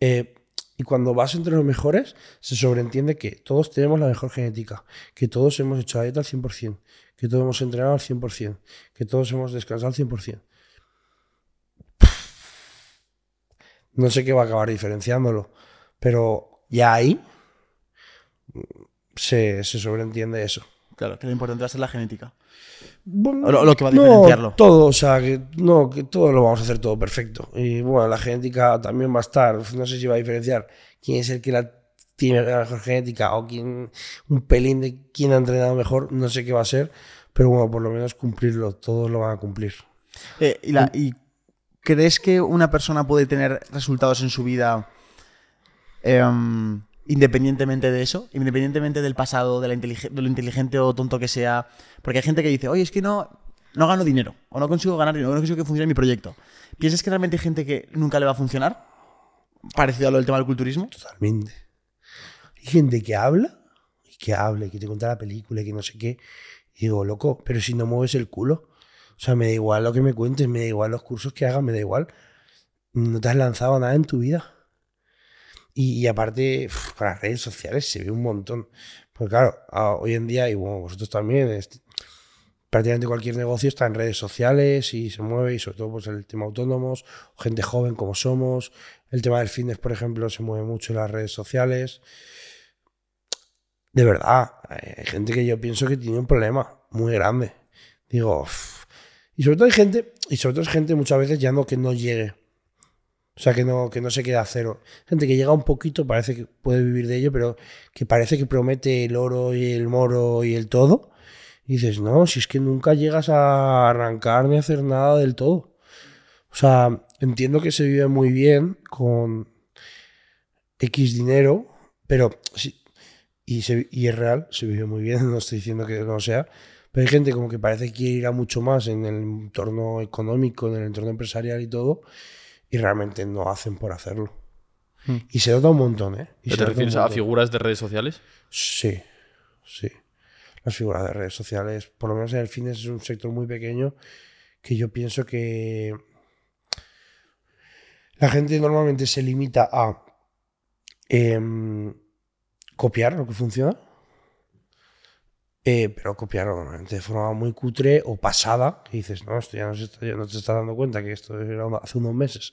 eh, y cuando vas entre los mejores, se sobreentiende que todos tenemos la mejor genética, que todos hemos hecho la dieta al 100%, que todos hemos entrenado al 100%, que todos hemos descansado al 100%. No sé qué va a acabar diferenciándolo, pero ya ahí se, se sobreentiende eso. Claro, que lo importante va a ser la genética lo, que va a diferenciarlo. No, todo, o sea, que, no, que todo lo vamos a hacer todo perfecto. Y bueno, la genética también va a estar. No sé si va a diferenciar quién es el que la tiene la mejor genética o quién, un pelín de quién ha entrenado mejor. No sé qué va a ser, pero bueno, por lo menos cumplirlo. Todos lo van a cumplir. Eh, y, la, ¿Y crees que una persona puede tener resultados en su vida? Em, independientemente de eso, independientemente del pasado, de, la lo inteligente o tonto que sea. Porque hay gente que dice, oye, es que no, no gano dinero, o no consigo ganar dinero, o no consigo que funcione mi proyecto. ¿Piensas que realmente hay gente que nunca le va a funcionar? Parecido a lo del tema del culturismo. Totalmente. Hay gente que habla, y que habla, y que te cuenta la película, y que no sé qué. Y digo, loco, pero si no mueves el culo. O sea, me da igual lo que me cuentes, me da igual los cursos que hagas, me da igual. No te has lanzado nada en tu vida. Y, aparte, para las redes sociales se ve un montón. Pues claro, hoy en día, y bueno, vosotros también, prácticamente cualquier negocio está en redes sociales y se mueve, y sobre todo pues, el tema autónomos, gente joven como somos. El tema del fitness, por ejemplo, se mueve mucho en las redes sociales. De verdad, hay gente que yo pienso que tiene un problema muy grande. Digo, y sobre todo hay gente, y sobre todo es gente muchas veces ya no que no llegue. O sea, que no, que no se queda a cero. Gente que llega un poquito, parece que puede vivir de ello, pero que parece que promete el oro y el moro y el todo. Y dices, no, si es que nunca llegas a arrancar ni a hacer nada del todo. O sea, entiendo que se vive muy bien con X dinero, pero sí, y, y es real, se vive muy bien, no estoy diciendo que no sea, pero hay gente como que parece que quiere ir a mucho más en el entorno económico, en el entorno empresarial y todo, y realmente no hacen por hacerlo. Hmm. Y se nota un montón, ¿eh? Y se ¿Te refieres a figuras de redes sociales? Sí, sí. Las figuras de redes sociales, por lo menos en el fitness es un sector muy pequeño que yo pienso que la gente normalmente se limita a em, copiar lo que funciona, eh, pero normalmente de forma muy cutre o pasada, que dices, no, esto ya no, se está, dando cuenta que esto era hace unos meses.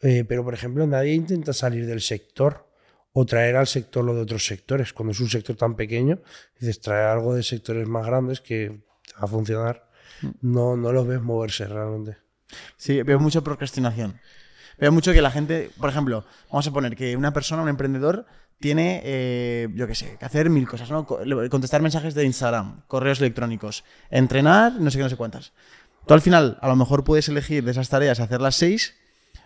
Eh, pero, por ejemplo, nadie intenta salir del sector o traer al sector lo de otros sectores. Cuando es un sector tan pequeño, dices, traer algo de sectores más grandes que va a funcionar. No, no los ves moverse realmente. Sí, veo mucha procrastinación. Veo mucho que la gente, por ejemplo, vamos a poner que una persona, un emprendedor, tiene, eh, yo qué sé, que hacer mil cosas, ¿no? Co- Contestar mensajes de Instagram, correos electrónicos, entrenar, no sé qué, no sé cuántas. Tú al final, a lo mejor puedes elegir de esas tareas hacer las seis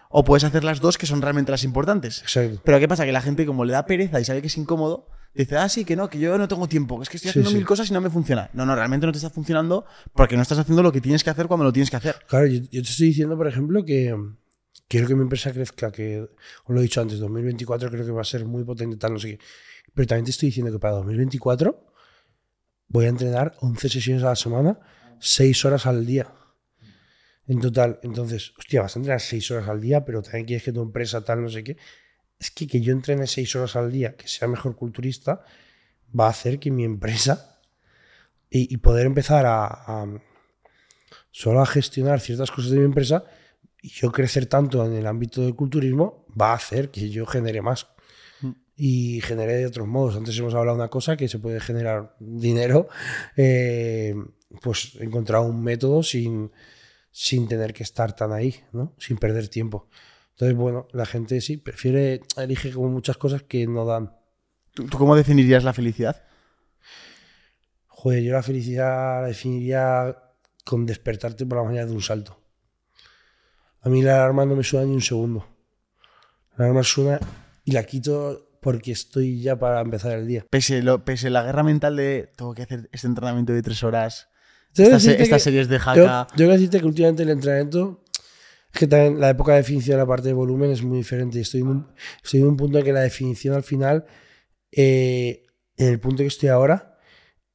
o puedes hacer las dos que son realmente las importantes. Exacto. Pero ¿qué pasa? Que la gente, como le da pereza y sabe que es incómodo, dice, ah, sí, que no, que yo no tengo tiempo, que es que estoy Sí, haciendo sí. mil cosas y no me funciona. No, no, realmente no te está funcionando porque no estás haciendo lo que tienes que hacer cuando lo tienes que hacer. Claro, yo, yo te estoy diciendo, por ejemplo, que quiero que mi empresa crezca, que os lo he dicho antes, 2024 creo que va a ser muy potente, tal, no sé qué. Pero también te estoy diciendo que para 2024 voy a entrenar 11 sesiones a la semana, 6 horas al día. En total, entonces, hostia, vas a entrenar 6 horas al día, pero también quieres que tu empresa tal, no sé qué. Es que que yo entrene 6 horas al día, que sea mejor culturista, va a hacer que mi empresa y, poder empezar a solo a gestionar ciertas cosas de mi empresa y yo crecer tanto en el ámbito del culturismo va a hacer que yo genere más y genere de otros modos. Antes hemos hablado de una cosa que se puede generar dinero, eh, pues he encontrado un método sin, sin tener que estar tan ahí, ¿no? sin perder tiempo. Entonces, bueno, la gente sí prefiere, elige como muchas cosas que no dan. ¿Tú, tú cómo definirías la felicidad? Joder, yo la felicidad la definiría con despertarte por la mañana de un salto. A mí la alarma no me suena ni un segundo. La alarma suena y la quito porque estoy ya para empezar el día. Pese, lo, pese la guerra mental de tengo que hacer este entrenamiento de tres horas, estas, que- series de Tengo, jaca. tengo que decirte que últimamente el entrenamiento es que también la época de definición de la parte de volumen es muy diferente. Estoy en un, estoy en un punto en que la definición al final, eh, en el punto que estoy ahora,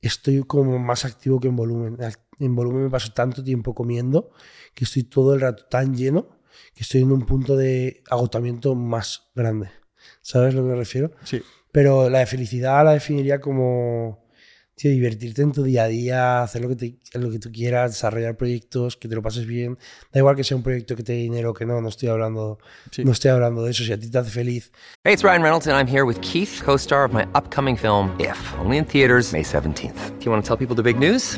estoy como más activo que en volumen. En volumen me paso tanto tiempo comiendo que estoy todo el rato tan lleno que estoy en un punto de agotamiento más grande. ¿Sabes a lo que me refiero? Sí. Pero la de felicidad la definiría como tío, divertirte en tu día a día, hacer lo que, te- lo que tú quieras, desarrollar proyectos, que te lo pases bien. Da igual que sea un proyecto que te dé dinero o que no, no estoy hablando, Sí. no estoy hablando de eso. Si a ti te hace feliz, Hey, it's Ryan Reynolds, and I'm here with Keith, co star of my upcoming film, If, only in theaters, May 17th. Do you want to tell people the big news?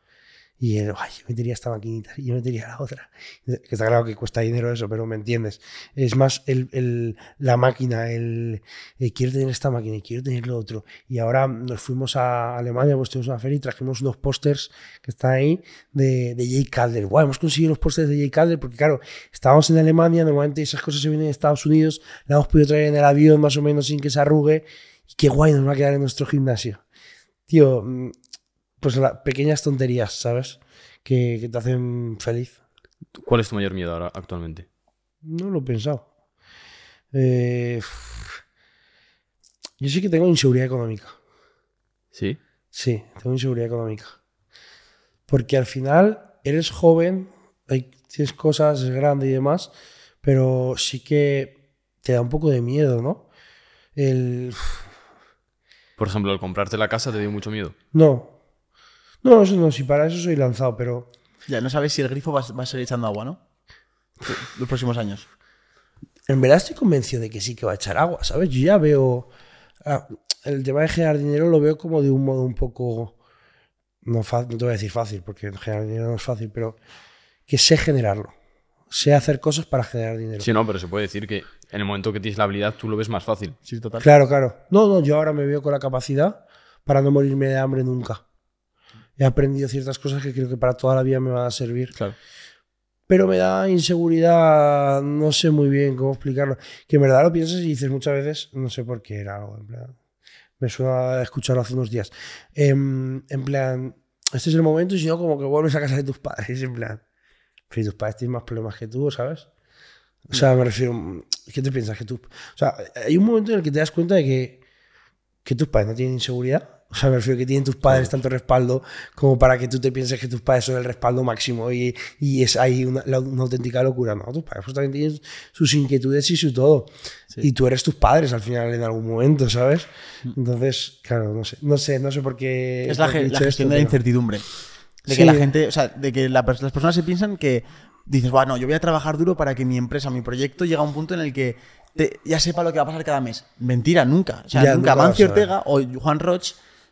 Y ay, yo metería esta maquinita y yo metería la otra. Que está claro que cuesta dinero eso, pero me entiendes. Es más el, el- la máquina, el, eh, quiero tener esta máquina y quiero tener lo otro. Y ahora nos fuimos a Alemania, pues tuvimos una feria y trajimos unos pósters que están ahí de, de Jay Calder. Guau, hemos conseguido los pósters de Jay Calder porque, claro, estábamos en Alemania, normalmente esas cosas se vienen de Estados Unidos, la hemos podido traer en el avión más o menos sin que se arrugue. Y qué guay nos va a quedar en nuestro gimnasio. Tío, mm, pues la- pequeñas tonterías, ¿sabes? Que, que te hacen feliz. ¿Cuál es tu mayor miedo ahora actualmente? No lo he pensado. Eh, yo sí que tengo inseguridad económica. ¿Sí? Sí, tengo inseguridad económica. Porque al final eres joven, hay, tienes cosas, es grande y demás, pero sí que te da un poco de miedo, ¿no? El... Por ejemplo, al comprarte la casa te dio mucho miedo. No. No, eso no, si para eso soy lanzado, pero Ya no sabes si el grifo va, va a seguir echando agua, ¿no? Los próximos años. en verdad estoy convencido de que sí que va a echar agua, ¿sabes? Yo ya veo... ah, el tema de generar dinero lo veo como de un modo un poco... No, no te voy a decir fácil, porque generar dinero no es fácil, pero que sé generarlo. Sé hacer cosas para generar dinero. Sí, no, pero se puede decir que en el momento que tienes la habilidad tú lo ves más fácil. Sí, total. Claro, claro. No, no, yo ahora me veo con la capacidad para no morirme de hambre nunca. He aprendido ciertas cosas que creo que para toda la vida me van a servir. Claro. Pero me da inseguridad, no sé muy bien cómo explicarlo. Que en verdad lo piensas y dices muchas veces, no sé por qué era algo, en plan. Me suena escucharlo hace unos días. Em, en plan, este es el momento y si no, como que vuelves a casa de tus padres. En plan, pero tus padres tienen más problemas que tú, ¿sabes? O sea, me refiero, ¿qué te piensas que tú? O sea, hay un momento en el que te das cuenta de que, que tus padres no tienen inseguridad. O sea, me refiero que tienen tus padres tanto respaldo como para que tú te pienses que tus padres son el respaldo máximo y, y es ahí una, una auténtica locura. No, tus padres pues, también tienen sus inquietudes y su todo. Y tú eres tus padres al final en algún momento, ¿sabes? Entonces, claro, no sé, no sé, no sé por qué. Es la, la gestión esto, de la pero- incertidumbre. De Sí. que la gente, o sea, de que la las personas se piensan que dices, bueno, yo voy a trabajar duro para que mi empresa, mi proyecto llegue a un punto en el que te- ya sepa lo que va a pasar cada mes. Mentira, nunca. O sea, Ya, nunca. Mancio. Ortega o Juan Roch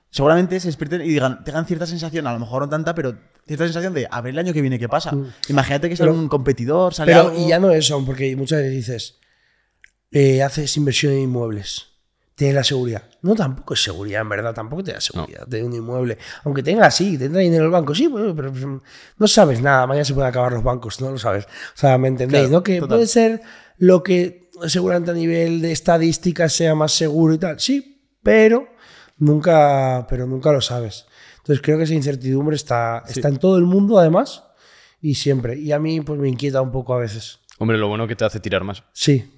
seguramente se despierten y digan, tengan cierta sensación, a lo mejor no tanta, pero cierta sensación de a ver el año que viene qué pasa. Imagínate que sale Mm. Pero- un competidor, sale Pero, algo- y ya no eso, porque muchas veces dices, eh, haces inversión en inmuebles, tienes la seguridad. No, tampoco es seguridad, en verdad, tampoco te da seguridad de un inmueble. Aunque tenga, sí, tendrá dinero en el banco, sí, pero pues, no sabes nada, mañana se pueden acabar los bancos, no lo sabes. O sea, ¿me entendéis? Claro, ¿no? Que total. puede ser lo que seguramente a nivel de estadística sea más seguro y tal, sí, pero nunca, pero nunca lo sabes. Entonces creo que esa incertidumbre está, está en todo el mundo, además, y siempre. Y a mí, pues me inquieta un poco a veces. Hombre, lo bueno que te hace tirar más. Sí.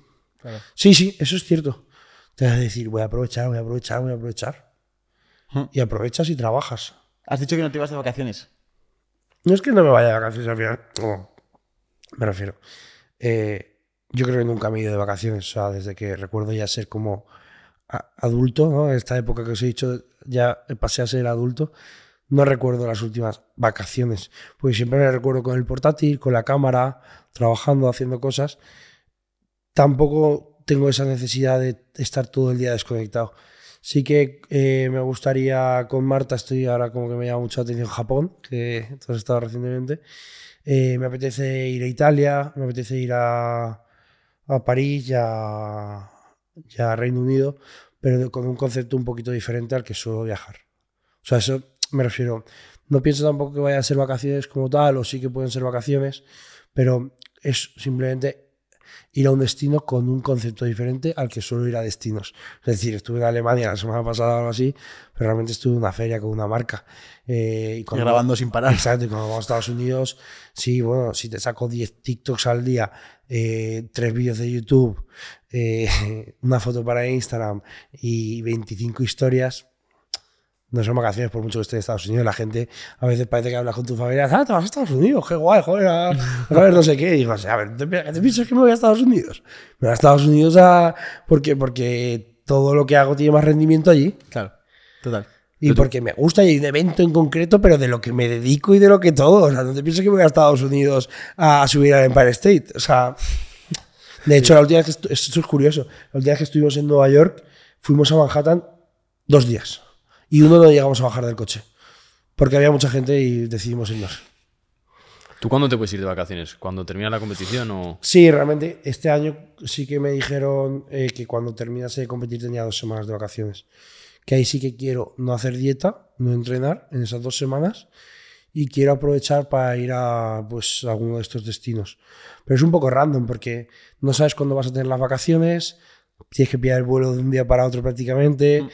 Sí, sí, eso es cierto. Te vas a decir, voy a aprovechar, voy a aprovechar, voy a aprovechar. Hmm. Y aprovechas y trabajas. Has dicho que no te ibas de vacaciones. No es que no me vaya de vacaciones al final. No. Me refiero. Eh, yo creo que nunca me he ido de vacaciones. O sea, desde que recuerdo ya ser como adulto, ¿no? Esta época que os he dicho, ya pasé a ser adulto. No recuerdo las últimas vacaciones. Porque siempre me recuerdo con el portátil, con la cámara, trabajando, haciendo cosas. Tampoco tengo esa necesidad de estar todo el día desconectado. Sí que eh, me gustaría con Marta, estoy ahora como que me llama mucho la atención Japón, que tú has estado recientemente. Eh, me apetece ir a Italia, me apetece ir a, París a, y a Reino Unido, pero con un concepto un poquito diferente al que suelo viajar. O sea, eso me refiero. No pienso tampoco que vayan a ser vacaciones como tal, o sí que pueden ser vacaciones, pero es simplemente ir a un destino con un concepto diferente al que suelo ir a destinos. Es decir, estuve en Alemania la semana pasada o algo así, pero realmente estuve en una feria con una marca. Eh, y cuando- grabando sin parar. Exacto, y cuando vamos a Estados Unidos, sí, bueno, si te saco 10 TikToks al día, eh, 3 vídeos de YouTube, eh, una foto para Instagram y 25 historias, no son vacaciones por mucho que esté en Estados Unidos. La gente a veces parece que hablas con tu familia, ah, te vas a Estados Unidos, qué guay, joder, a, a ver no sé qué. Y digo, a ver, ¿te, te piensas que me voy a Estados Unidos? Me voy a Estados Unidos a, porque, porque todo lo que hago tiene más rendimiento allí. Claro, total. Y porque me gusta y hay un evento en concreto, pero de lo que me dedico y de lo que todo. O sea, no te pienses que voy a Estados Unidos a subir al Empire State. O sea, de hecho, la última vez que esto es curioso. La última vez que estuvimos en Nueva York, fuimos a Manhattan dos días. Y uno no llegamos a bajar del coche. Porque había mucha gente y decidimos irnos. ¿Tú cuándo te puedes ir de vacaciones? ¿Cuando termina la competición o...? Sí, realmente este año sí que me dijeron eh, que cuando terminase de competir tenía dos semanas de vacaciones. Que ahí sí que quiero no hacer dieta, no entrenar en esas dos semanas y quiero aprovechar para ir a pues a alguno de estos destinos. Pero es un poco random porque no sabes cuándo vas a tener las vacaciones, tienes que pillar el vuelo de un día para otro prácticamente,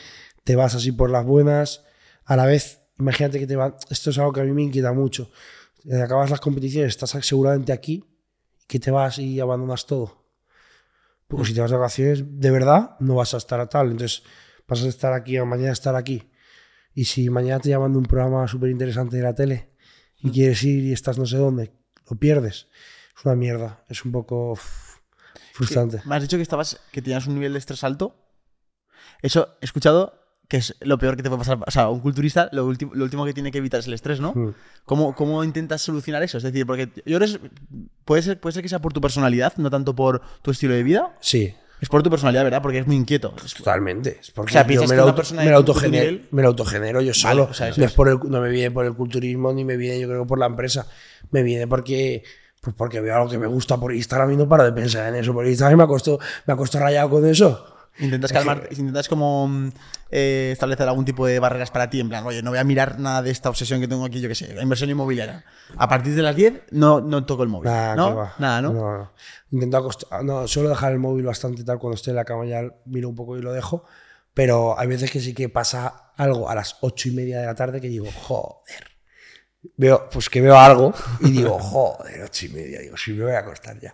te vas así por las buenas. A la vez, imagínate que te van. Esto es algo que a mí me inquieta mucho. Eh, Acabas las competiciones, estás seguramente aquí, que te vas y abandonas todo. Pues si te vas de vacaciones, de verdad, no vas a estar a tal. Entonces, vas a estar aquí o mañana estar aquí. Y si mañana te llaman de un programa súper interesante de la tele y quieres ir y estás no sé dónde, lo pierdes. Es una mierda. Es un poco frustrante. Me has dicho que estabas, que tenías un nivel de estrés alto. Eso he escuchado que es lo peor que te puede pasar. O sea, un culturista lo, último lo último que tiene que evitar es el estrés, ¿no? Mm. ¿Cómo, ¿Cómo intentas solucionar eso? Es decir, porque yo creo que es- puede ser, puede ser que sea por tu personalidad, no tanto por tu estilo de vida. Sí, Es por tu personalidad, ¿verdad? Porque eres muy inquieto. Es- totalmente. Es porque O sea, yo me lo, auto- me lo autogenero, me lo autogenero yo Vale, solo. o sea, no, es. es por el- no me viene por el culturismo ni me viene, yo creo, por la empresa. Me viene porque. Pues porque veo algo que me gusta por Instagram y no paro de pensar en eso. Por Instagram me acuesto, me acuesto rayado con eso. Intentas calmar, intentas como mm, eh, establecer algún tipo de barreras para ti, en plan, oye, no voy a mirar nada de esta obsesión que tengo aquí, yo qué sé, la inversión inmobiliaria. A partir de las 10 no, no toco el móvil. Nada, ¿no? Nada, ¿no? No, no. Intento acostar. No, suelo dejar el móvil bastante tal. Cuando estoy en la cama ya miro un poco y lo dejo. Pero hay veces que sí que pasa algo a las ocho y media de la tarde que digo, joder. Veo, pues que veo algo y digo, joder, ocho y media. Digo, sí, me voy a acostar ya.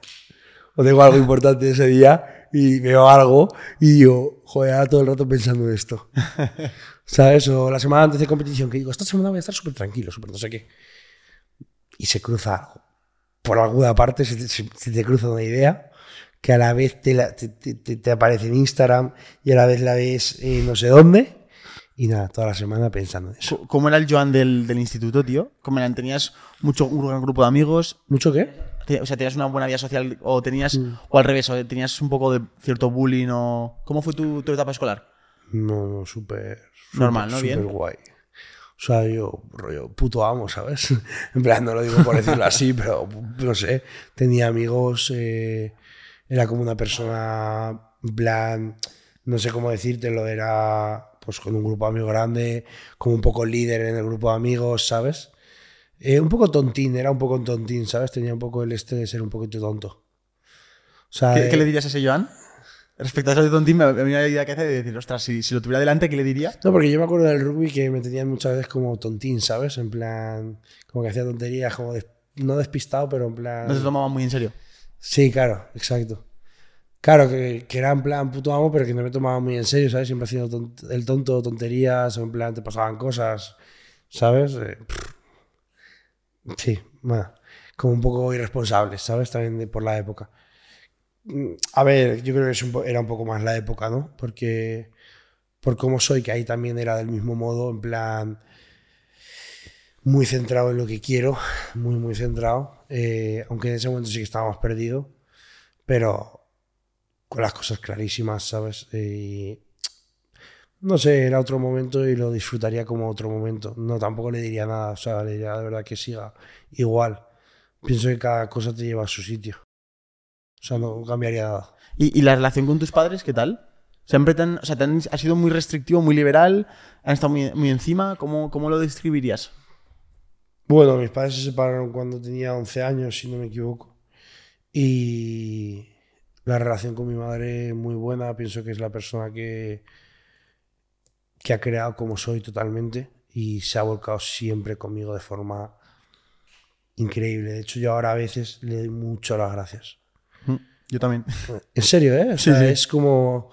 O tengo algo importante ese día y veo algo y digo, joder, ahora todo el rato pensando en esto. ¿Sabes? O la semana antes de competición que digo, esta semana voy a estar súper tranquilo, súper no sé qué. Y se cruza algo por alguna parte se te, se- te cruza una idea que a la vez te, la- te, te- te- aparece en Instagram y a la vez la ves en no sé dónde. Y nada, toda la semana pensando en eso. ¿Cómo era el Joan del, del instituto, tío? ¿Cómo eran? ¿Tenías mucho, un gran grupo de amigos? ¿Mucho qué? O sea, ¿tenías una buena vida social o tenías, Mm. o al revés, o tenías un poco de cierto bullying o... ¿Cómo fue tu, tu etapa escolar? No, no, súper. Normal, ¿no? súper guay. O sea, yo, rollo, puto amo, ¿sabes? En plan, no lo digo por decirlo así, pero no sé. Tenía amigos, eh, era como una persona, en plan, no sé cómo decírtelo, era pues con un grupo de amigos grande, como un poco líder en el grupo de amigos, ¿sabes? Eh, un poco tontín, era un poco tontín, ¿sabes? Tenía un poco el este de ser un poquito tonto. O sea, ¿Qué, eh, qué le dirías a ese Joan? Respecto a eso de Tontín, me viene la idea que hace de decir, ostras, si, si lo tuviera delante, ¿qué le diría? No, porque yo me acuerdo del rugby que me tenían muchas veces como tontín, ¿sabes? En plan, como que hacía tonterías, como des- no despistado, pero en plan... No se tomaba muy en serio. Sí, claro, exacto. Claro, que, que era en plan puto amo, pero que no me tomaba muy en serio, ¿sabes? Siempre haciendo tont- el tonto, tonterías, o en plan te pasaban cosas, ¿sabes? Eh, pff. Sí, bueno, como un poco irresponsables, ¿sabes? También por la época. Mm, A ver, yo creo que era un poco más la época, ¿no? Porque por cómo soy, que ahí también era del mismo modo, en plan muy centrado en lo que quiero, muy, muy centrado, eh, aunque en ese momento sí que estaba más perdido, pero con las cosas clarísimas, ¿sabes? Y no sé, era otro momento y lo disfrutaría como otro momento. No, tampoco le diría nada, o sea, le diría de verdad que siga igual. Pienso que cada cosa te lleva a su sitio. O sea, no cambiaría nada. ¿Y, y la relación con tus padres, qué tal? Siempre te han, o sea, te han- ha sido muy restrictivo, muy liberal, han estado muy, muy encima. ¿Cómo, ¿Cómo lo describirías? Bueno, mis padres se separaron cuando tenía 11 años, si no me equivoco. Y la relación con mi madre es muy buena. Pienso que es la persona que, que ha creado como soy totalmente y se ha volcado siempre conmigo de forma increíble. De hecho, yo ahora a veces le doy mucho las gracias. Mm, Yo también. En serio, ¿eh? O Sí, sea, sí. es como.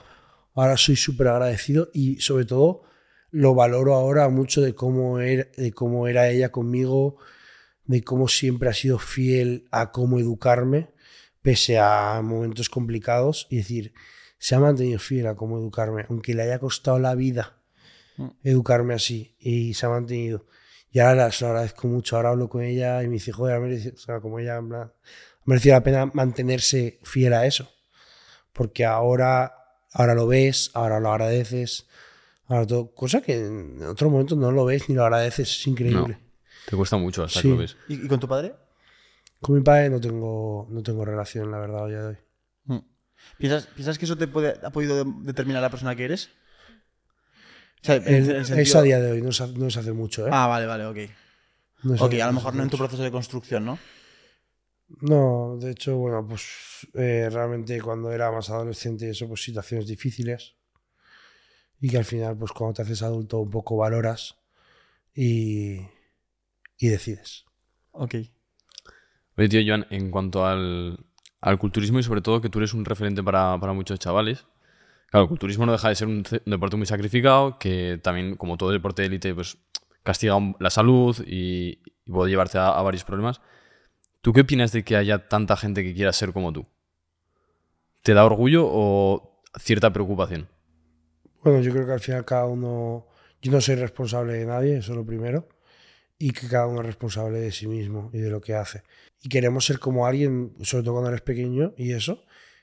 Ahora soy súper agradecido y, sobre todo, lo valoro ahora mucho de cómo, era, de cómo era ella conmigo, de cómo siempre ha sido fiel a cómo educarme, pese a momentos complicados. Y decir, se ha mantenido fiel a cómo educarme, aunque le haya costado la vida. Educarme así, y se ha mantenido. Y ahora la- se lo agradezco mucho. Ahora hablo con ella y me dice, joder, ha merecido, o sea, como ella, en plan, ha merecido la pena mantenerse fiel a eso. Porque ahora, ahora lo ves, ahora lo agradeces, ahora todo, cosa que en otro momento no lo ves ni lo agradeces, es increíble. Te cuesta mucho hasta Sí. que lo ves. ¿Y, y con tu padre? Con mi padre no tengo, no tengo relación, la verdad, día de hoy. Mm. ¿Piensas, ¿Piensas que eso te puede, ha podido de- determinar la persona que eres? O sea, Es sentido- a día de hoy, no se, no se hace mucho, ¿eh? Ah, vale, vale, ok. No Ok, a lo mejor no en tu proceso de construcción, ¿no? No, de hecho, bueno, pues eh, realmente cuando era más adolescente eso, pues situaciones difíciles. Y que al final, pues cuando te haces adulto un poco valoras y, y decides. Ok. Oye, tío, Joan, en cuanto al, al culturismo y sobre todo que tú eres un referente para, para muchos chavales. Claro, el culturismo no deja de ser un, deporte muy sacrificado, que también, como todo deporte de élite, pues castiga la salud y, y puede llevarte a, a varios problemas. ¿Tú qué opinas de que haya tanta gente que quiera ser como tú? ¿Te da orgullo o cierta preocupación? Bueno, yo creo que al final cada uno. Yo no soy responsable de nadie, eso es lo primero. Y que cada uno es responsable de sí mismo y de lo que hace. Y queremos ser como alguien, sobre todo cuando eres pequeño y eso.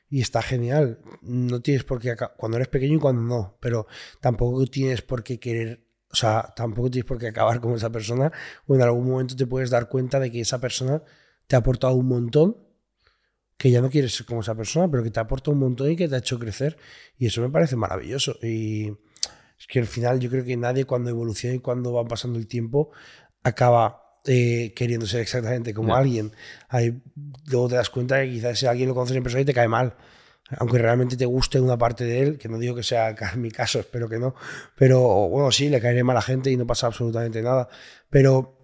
Y está genial. No tienes por qué. Cuando eres pequeño y cuando no. Pero tampoco tienes por qué querer. O sea, tampoco tienes por qué acabar con esa persona. O en algún momento te puedes dar cuenta de que esa persona te ha aportado un montón. Que ya no quieres ser como esa persona, pero que te aporta un montón y que te ha hecho crecer. Y eso me parece maravilloso. Y es que al final yo creo que nadie cuando evoluciona y cuando va pasando el tiempo acaba eh, queriendo ser exactamente como alguien. Ahí, luego te das cuenta que quizás ese alguien lo conoces en persona y te cae mal. Aunque realmente te guste una parte de él, que no digo que sea mi caso, espero que no. Pero bueno, sí, le caeré mal a la gente y no pasa absolutamente nada. Pero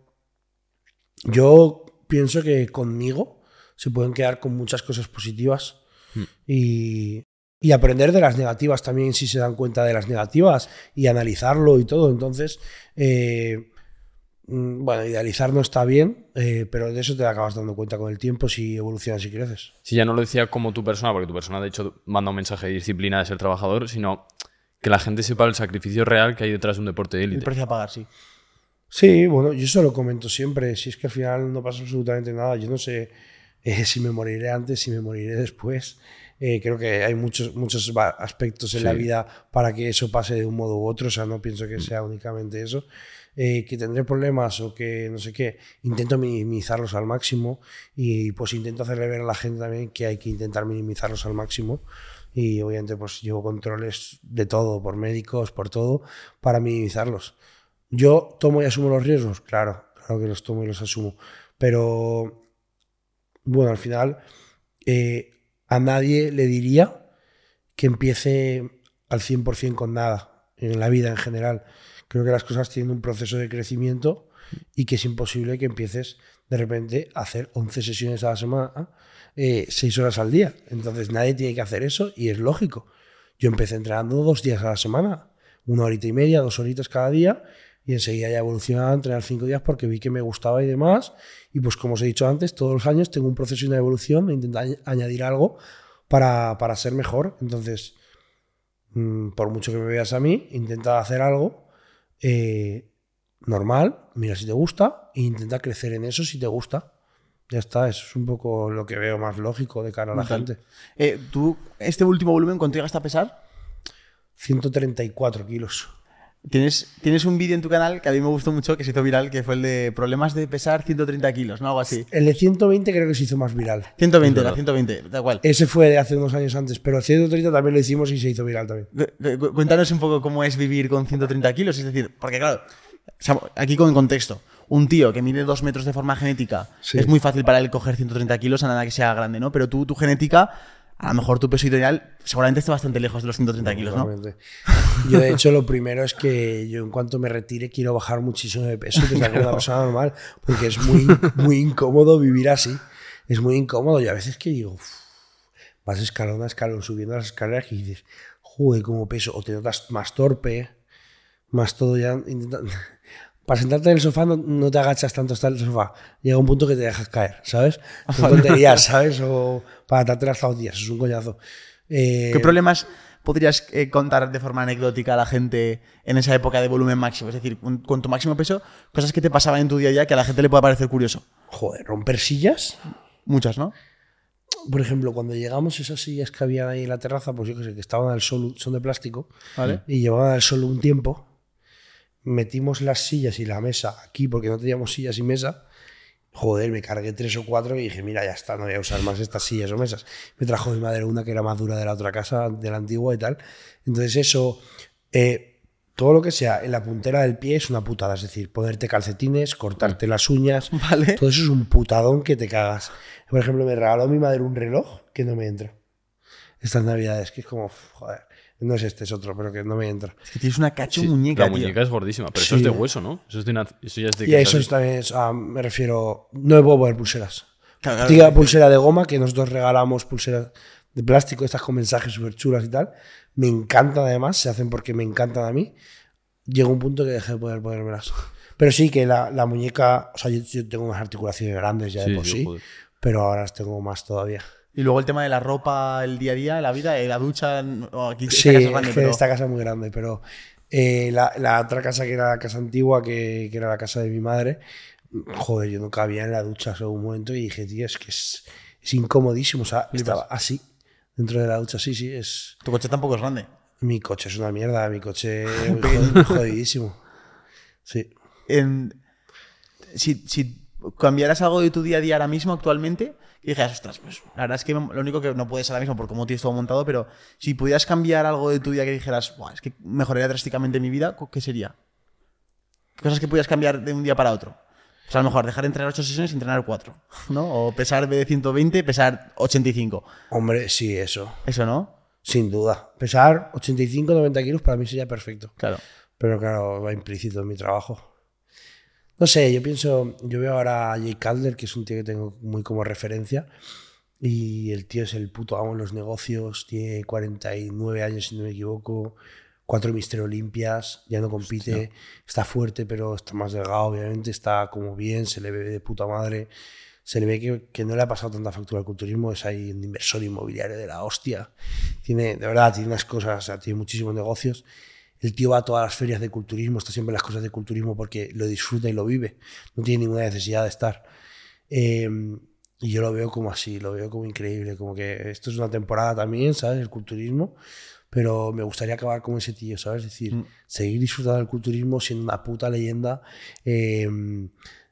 yo pienso que conmigo se pueden quedar con muchas cosas positivas Hmm. y, y aprender de las negativas también si se dan cuenta de las negativas y analizarlo y todo. Entonces, eh, bueno, idealizar no está bien, eh, pero de eso te acabas dando cuenta con el tiempo si evolucionas y creces. Si ya no lo decía como tu persona, porque tu persona de hecho manda un mensaje de disciplina de ser trabajador, sino que la gente sepa el sacrificio real que hay detrás de un deporte de El élite. precio a pagar, sí. Sí, bueno, yo eso lo comento siempre. Si es que al final no pasa absolutamente nada. Yo no sé eh, si me moriré antes, si me moriré después. Eh, creo que hay muchos, muchos aspectos en Sí. la vida para que eso pase de un modo u otro. O sea, no pienso que sea únicamente eso. Eh, que tendré problemas o que no sé qué, intento minimizarlos al máximo y pues intento hacerle ver a la gente también que hay que intentar minimizarlos al máximo y obviamente pues llevo controles de todo, por médicos, por todo, para minimizarlos. Yo tomo y asumo los riesgos, claro, claro que los tomo y los asumo, pero bueno, al final eh, a nadie le diría que empiece al 100% con nada en la vida en general. Creo que las cosas tienen un proceso de crecimiento y que es imposible que empieces de repente a hacer 11 sesiones a la semana, 6 horas al día. Entonces nadie tiene que hacer eso y es lógico. Yo empecé entrenando dos días a la semana, una horita y media, dos horitas cada día y enseguida ya evolucionaba a entrenar cinco días porque vi que me gustaba y demás. Y pues como os he dicho antes, todos los años tengo un proceso y una evolución e intento añ- añadir algo para, para ser mejor. Entonces, mm, por mucho que me veas a mí, intenta hacer algo eh, normal, mira si te gusta e intenta crecer en eso si te gusta. Ya está, eso es un poco lo que veo más lógico de cara a la gente. Eh, ¿Tú, este último volumen, cuánto llegaste a pesar? 134 kilos. Tienes, tienes un vídeo en tu canal que a mí me gustó mucho, que se hizo viral, que fue el de problemas de pesar 130 kilos, ¿no? Algo así. El de 120 creo que se hizo más viral. 120, Es era verdad. 120, da igual. Ese fue de hace unos años antes, pero el 130 también lo hicimos y se hizo viral también. Cu- cu- Cuéntanos un poco cómo es vivir con 130 kilos, es decir, porque claro, aquí con contexto, un tío que mide 2 metros de forma genética, Sí. es muy fácil para él coger 130 kilos a nada que sea grande, ¿no? Pero tú, tu genética, a lo mejor tu peso ideal seguramente esté bastante lejos de los 130 kilos, ¿no? Yo, de hecho, lo primero es que yo, en cuanto me retire, quiero bajar muchísimo de peso, que es una persona normal, porque es muy, muy incómodo vivir así. Es muy incómodo. Y a veces que digo, vas escalón a escalón subiendo las escaleras y dices, joder, como peso. O te notas más torpe, más todo ya. intenta- Para sentarte en el sofá no, no te agachas tanto hasta el sofá. Llega un punto que te dejas caer, ¿sabes? Son tonterías, ¿sabes? O para darte las zapatillas, es un coñazo. Eh, ¿Qué problemas podrías eh, contar de forma anecdótica a la gente en esa época de volumen máximo? Es decir, con, con tu máximo peso, cosas que te pasaban en tu día a día que a la gente le pueda parecer curioso. Joder, romper sillas. Muchas, ¿no? Por ejemplo, cuando llegamos, esas sillas que había ahí en la terraza, pues yo que sé, que estaban al sol, son de plástico, Vale. y llevaban al sol un tiempo. Metimos las sillas y la mesa aquí porque no teníamos sillas y mesa. Joder, me cargué tres o cuatro y dije, mira, ya está, no voy a usar más estas sillas o mesas. Me trajo mi madre una que era más dura de la otra casa, de la antigua y tal. Entonces eso, eh, todo lo que sea en la puntera del pie es una putada. Es decir, ponerte calcetines, cortarte las uñas. Vale. Todo eso es un putadón que te cagas. Por ejemplo, me regaló mi madre un reloj que no me entra. estas navidades, que es como, joder, no es este, es otro, pero que no me entra. Es que tienes una cacho Sí, muñeca, La tío. muñeca es gordísima, pero eso Sí. es de hueso, ¿no? Eso, es de una- eso ya es de Y que eso es también, es- ah, me refiero, no puedo poner pulseras. Claro, claro. Típica pulsera de goma, que nosotros regalamos pulseras de plástico, estas con mensajes súper chulas y tal. Me encantan además, se hacen porque me encantan a mí. Llegó un punto que dejé de poder ponérmelas. Pero sí que la, la muñeca, o sea, yo, yo tengo unas articulaciones grandes ya de Sí, por sí, sí, joder. pero ahora las tengo más todavía. Y luego el tema de la ropa, el día a día, la vida, eh, la ducha. oh, aquí esta Sí, casa es es grande, que pero- esta casa es muy grande, pero eh, la, la otra casa que era la casa antigua, que, que era la casa de mi madre, joder, yo no cabía en la ducha en un momento y dije, tío, es que es, es incomodísimo. O sea, estaba así, dentro de la ducha, sí, sí, es... Tu coche tampoco es grande. Mi coche es una mierda, mi coche es jodidísimo. Sí. En- si, si cambiaras algo de tu día a día ahora mismo, actualmente, y dijeras, ostras, pues la verdad es que lo único que no puedes ahora mismo por cómo tienes todo montado, pero si pudieras cambiar algo de tu día que dijeras, "Buah, es que mejoraría drásticamente mi vida, ¿qué sería? Cosas que pudieras cambiar de un día para otro. O sea, a lo mejor dejar de entrenar 8 sesiones y entrenar 4, ¿no? O pesar de 120, pesar 85. Hombre, sí, eso. Eso, ¿no? Sin duda. Pesar 85, 90 kilos para mí sería perfecto. Claro. Pero claro, va implícito en mi trabajo. No sé, yo pienso, yo veo ahora a Jay Calder, que es un tío que tengo muy como referencia, y el tío es el puto amo en los negocios, tiene 49 años si no me equivoco, cuatro Mister Olimpias, ya no compite, está fuerte pero está más delgado obviamente, está como bien, se le ve de puta madre, se le ve que, que no le ha pasado tanta factura al culturismo, es ahí un inversor inmobiliario de la hostia, tiene, de verdad, tiene unas cosas, o sea, tiene muchísimos negocios. El tío va a todas las ferias de culturismo, está siempre en las cosas de culturismo porque lo disfruta y lo vive. No tiene ninguna necesidad de estar. Eh, y yo lo veo como así, lo veo como increíble, como que esto es una temporada también, ¿sabes? El culturismo. Pero me gustaría acabar como ese tío, ¿sabes? Es decir, seguir disfrutando del culturismo siendo una puta leyenda. eh,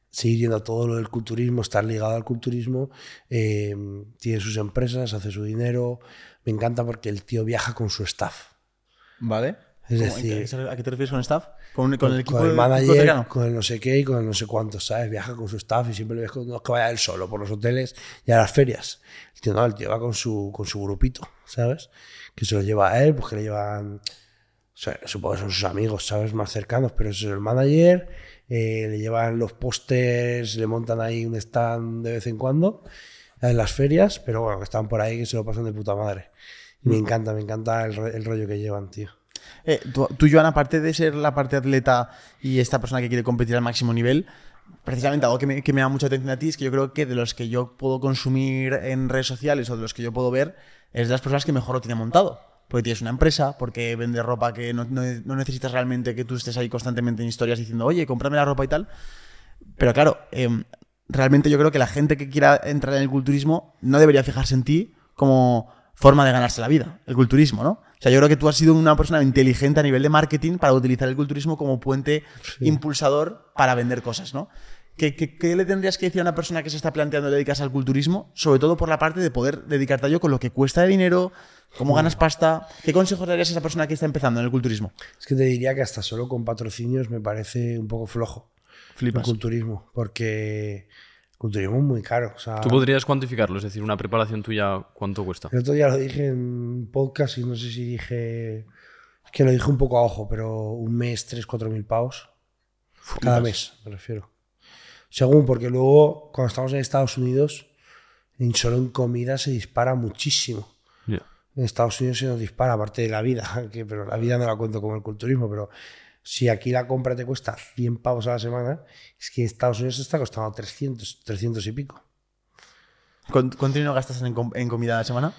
seguir yendo a todo lo del culturismo, estar ligado al culturismo. eh, tiene sus empresas, hace su dinero. Me encanta porque el tío viaja con su staff. ¿Vale? Es ¿Cómo- decir, ¿A qué te refieres con staff? ¿Con, con el equipo con el manager, con el no sé qué y con el no sé cuántos, ¿sabes? Viaja con su staff y siempre le ves con, no que vaya él solo por los hoteles y a las ferias. El tío no, el tío va con su, con su grupito, ¿sabes? Que se lo lleva a él, pues que le llevan, o sea, supongo que son sus amigos, ¿sabes? Más cercanos, pero ese es el manager, eh, le llevan los pósters, le montan ahí un stand de vez en cuando en las ferias, pero bueno, que están por ahí que se lo pasan de puta madre. Y me encanta, me encanta el rollo que llevan, tío. Eh, tú, tú, Joan, aparte de ser la parte atleta y esta persona que quiere competir al máximo nivel, precisamente algo que me, que me da mucha atención a ti es que yo creo que de los que yo puedo consumir en redes sociales o de los que yo puedo ver, es de las personas que mejor lo tiene montado. Porque tienes una empresa, porque vendes ropa que no, no- necesitas realmente que tú estés ahí constantemente en historias diciendo, oye, cómprame la ropa y tal. Pero claro, em, realmente yo creo que la gente que quiera entrar en el culturismo no debería fijarse en ti como forma de ganarse la vida, el culturismo, ¿no? O sea, yo creo que tú has sido una persona inteligente a nivel de marketing para utilizar el culturismo como puente impulsador para vender cosas, ¿no? ¿Qué, qué, qué le tendrías que decir a una persona que se está planteando dedicarse al culturismo? Sobre todo por la parte de poder dedicarte a ello con lo que cuesta de dinero, cómo ganas pasta. ¿Qué consejos darías a esa persona que está empezando en el culturismo? Es que te diría que hasta solo con patrocinios me parece un poco flojo Flipas. el culturismo, porque culturismo es muy caro. O sea, ¿Tú podrías cuantificarlo? Es decir, una preparación tuya, ¿cuánto cuesta? el otro día lo dije en podcast y no sé si dije. Es que lo dije un poco a ojo, pero un mes, 3, 4 mil pavos. Cada mes, me refiero. Según, porque luego, cuando estamos en Estados Unidos, en solo en comida se dispara muchísimo. Ya. En Estados Unidos se nos dispara, aparte de la vida, que, pero la vida no la cuento como el culturismo, pero si aquí la compra te cuesta 100 pavos a la semana, es que Estados Unidos está costando 300, 300 y pico. ¿Cuánto dinero gastas en, com- en comida a la semana?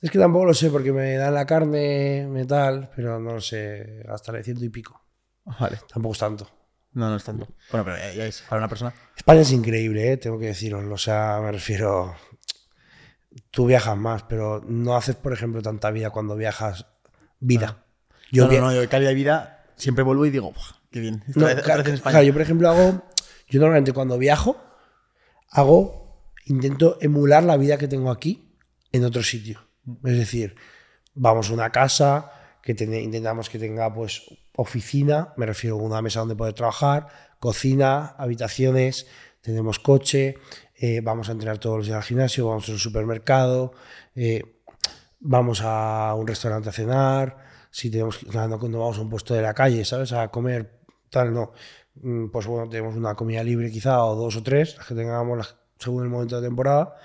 Es que tampoco lo sé, porque me dan la carne, me tal, pero no lo sé, gastaré ciento y pico. Vale. Tampoco es tanto. No, no es tanto. Bueno, pero ya, ya es para una persona. España es increíble, ¿eh? tengo que deciroslo. O sea, me refiero. Tú viajas más, pero no haces, por ejemplo, tanta vida cuando viajas. Vida. Yo no, no, no, yo calidad de vida siempre vuelvo y digo, "Buah, qué bien. Otra No, vez- otra claro, vez en España. claro, yo, por ejemplo, hago. Yo normalmente cuando viajo, hago. Intento emular la vida que tengo aquí en otro sitio. Es decir, vamos a una casa que ten- intentamos que tenga, pues, oficina, me refiero a una mesa donde poder trabajar, cocina, habitaciones, tenemos coche, eh, vamos a entrenar todos los días al gimnasio, vamos al supermercado. eh, vamos a un restaurante a cenar, si tenemos que- cuando vamos a un puesto de la calle, ¿sabes? A comer, tal, no. Mm, Pues bueno, tenemos una comida libre quizá, o dos o tres, que tengamos las- según el momento de temporada.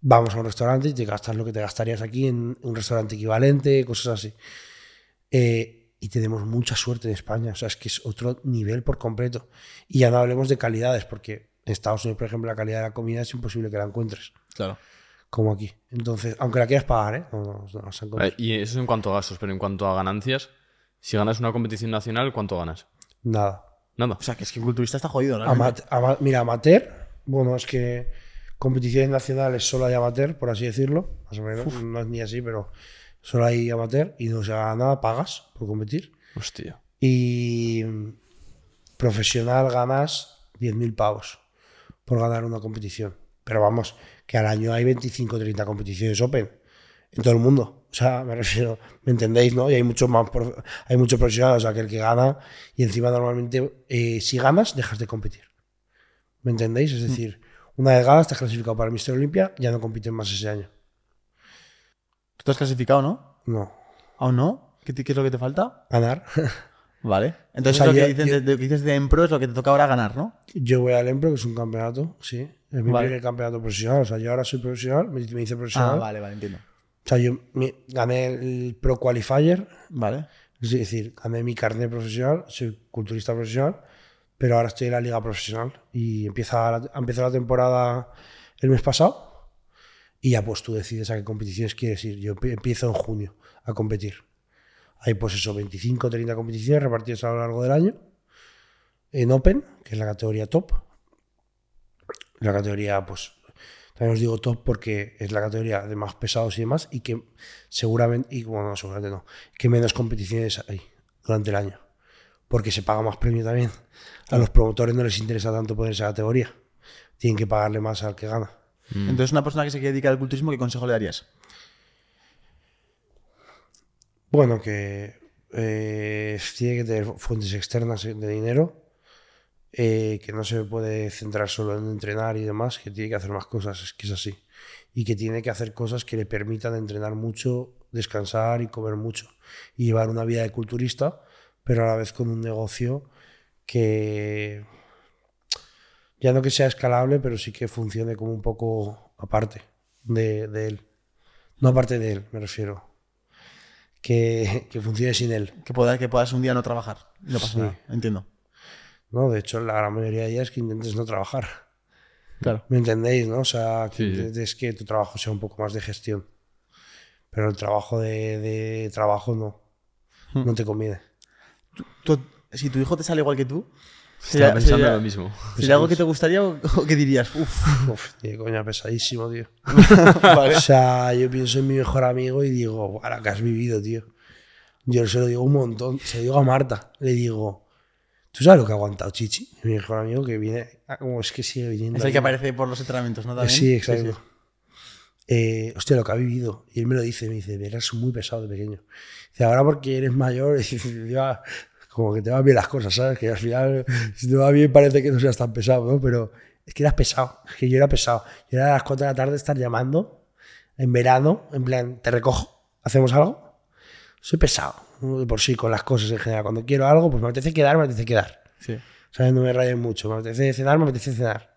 Vamos a un restaurante y te gastas lo que te gastarías aquí en un restaurante equivalente, cosas así. Eh, y tenemos mucha suerte en España, o sea, es que es otro nivel por completo. Y ya no hablemos de calidades, porque en Estados Unidos, por ejemplo, la calidad de la comida es imposible que la encuentres, Claro. Como aquí. Entonces, aunque la quieras pagar, ¿eh? No, no, no Y eso es en cuanto a gastos, pero en cuanto a ganancias, si ganas una competición nacional, ¿cuánto ganas? Nada. Nada. O sea, que es que un culturista está jodido. Ama- ama- mira, amateur, bueno, es que competiciones nacionales solo hay amateur, por así decirlo, más o menos, no es ni así, pero solo hay amateur y no se gana nada, pagas por competir. Hostia. Y profesional ganas 10.000 pavos por ganar una competición. Pero vamos, que al año hay 25 o 30 competiciones Open en todo el mundo. O sea, me refiero, ¿me entendéis? ¿no? Y hay muchos más, hay muchos profesionales, o sea, que el que gana, y encima normalmente, eh, si ganas, dejas de competir. ¿Me entendéis? Es decir, una vez ganas, te has clasificado para el Mister Olimpia, ya no compites más ese año. Tú te has clasificado, ¿no? No. ¿Aún no? ¿Qué, te- qué es lo que te falta? Ganar. Vale. Entonces O sea, lo, que yo- dices, yo- lo que dices de Empro es lo que te toca ahora ganar, ¿no? Yo voy al Empro, que es un campeonato, sí. Es mi Vale. primer campeonato profesional. O sea, yo ahora soy profesional, me, me hice profesional. Ah, vale, vale, entiendo. O sea, yo me- gané el Pro Qualifier, Vale. es decir, gané mi carnet profesional, soy culturista profesional, pero ahora estoy en la liga profesional y empieza la, empezó la temporada el mes pasado y ya pues tú decides a qué competiciones quieres ir. Yo empie- empiezo en junio a competir. Hay pues eso, 25 o 30 competiciones repartidas a lo largo del año. En Open, que es la categoría top. La categoría, pues, también os digo top porque es la categoría de más pesados y demás y que seguramente, y bueno, no, seguramente no, que menos competiciones hay durante el año. Porque se paga más premio también. A los promotores no les interesa tanto poner esa categoría. Tienen que pagarle más al que gana. Entonces, una persona que se quiere dedicar al culturismo, ¿qué consejo le darías? Bueno, que eh, tiene que tener fuentes externas de dinero, eh, que no se puede centrar solo en entrenar y demás, que tiene que hacer más cosas, es que es así. Y que tiene que hacer cosas que le permitan entrenar mucho, descansar y comer mucho. Y llevar una vida de culturista, pero a la vez con un negocio que ya no que sea escalable, pero sí que funcione como un poco aparte de él. No aparte de él, me refiero que, que funcione sin él. Que puedas, que puedas un día no trabajar. No pasa Sí. nada. Entiendo. ¿no? De hecho, la gran mayoría de días que intentes no trabajar. Claro. ¿Me entendéis? ¿no? O sea, que Sí, sí. intentes que tu trabajo sea un poco más de gestión. Pero el trabajo de, de trabajo no. Hmm. No te conviene. Tú- si tu hijo te sale igual que tú, Estaba pensando lo mismo. ¿sería algo que te gustaría o, o que dirías? Uf, Uf, tío, coña, pesadísimo, tío. vale. O sea, yo pienso en mi mejor amigo y digo, "Buah, lo que has vivido, tío. Yo se lo digo un montón. Se lo digo a Marta. Le digo, ¿tú sabes lo que ha aguantado Chichi? Mi mejor amigo que viene, ah, como es que sigue viniendo. Es el que aparece por los entrenamientos, ¿no? También. Sí, exacto. Eh, hostia, lo que ha vivido. Y él me lo dice, me dice, eras muy pesado de pequeño. Dice, ahora porque eres mayor, ya, como que te van bien las cosas, ¿sabes? Que al final, si te va bien, parece que no seas tan pesado, ¿no? Pero es que eras pesado, es que yo era pesado. Yo era a las 4 de la tarde estar llamando en verano, en plan, te recojo, ¿hacemos algo? Soy pesado, ¿no? de por sí, con las cosas en general. Cuando quiero algo, pues me apetece quedar, me apetece quedar. Sí. ¿Sabes? No me rayen mucho. Me apetece cenar, me apetece cenar.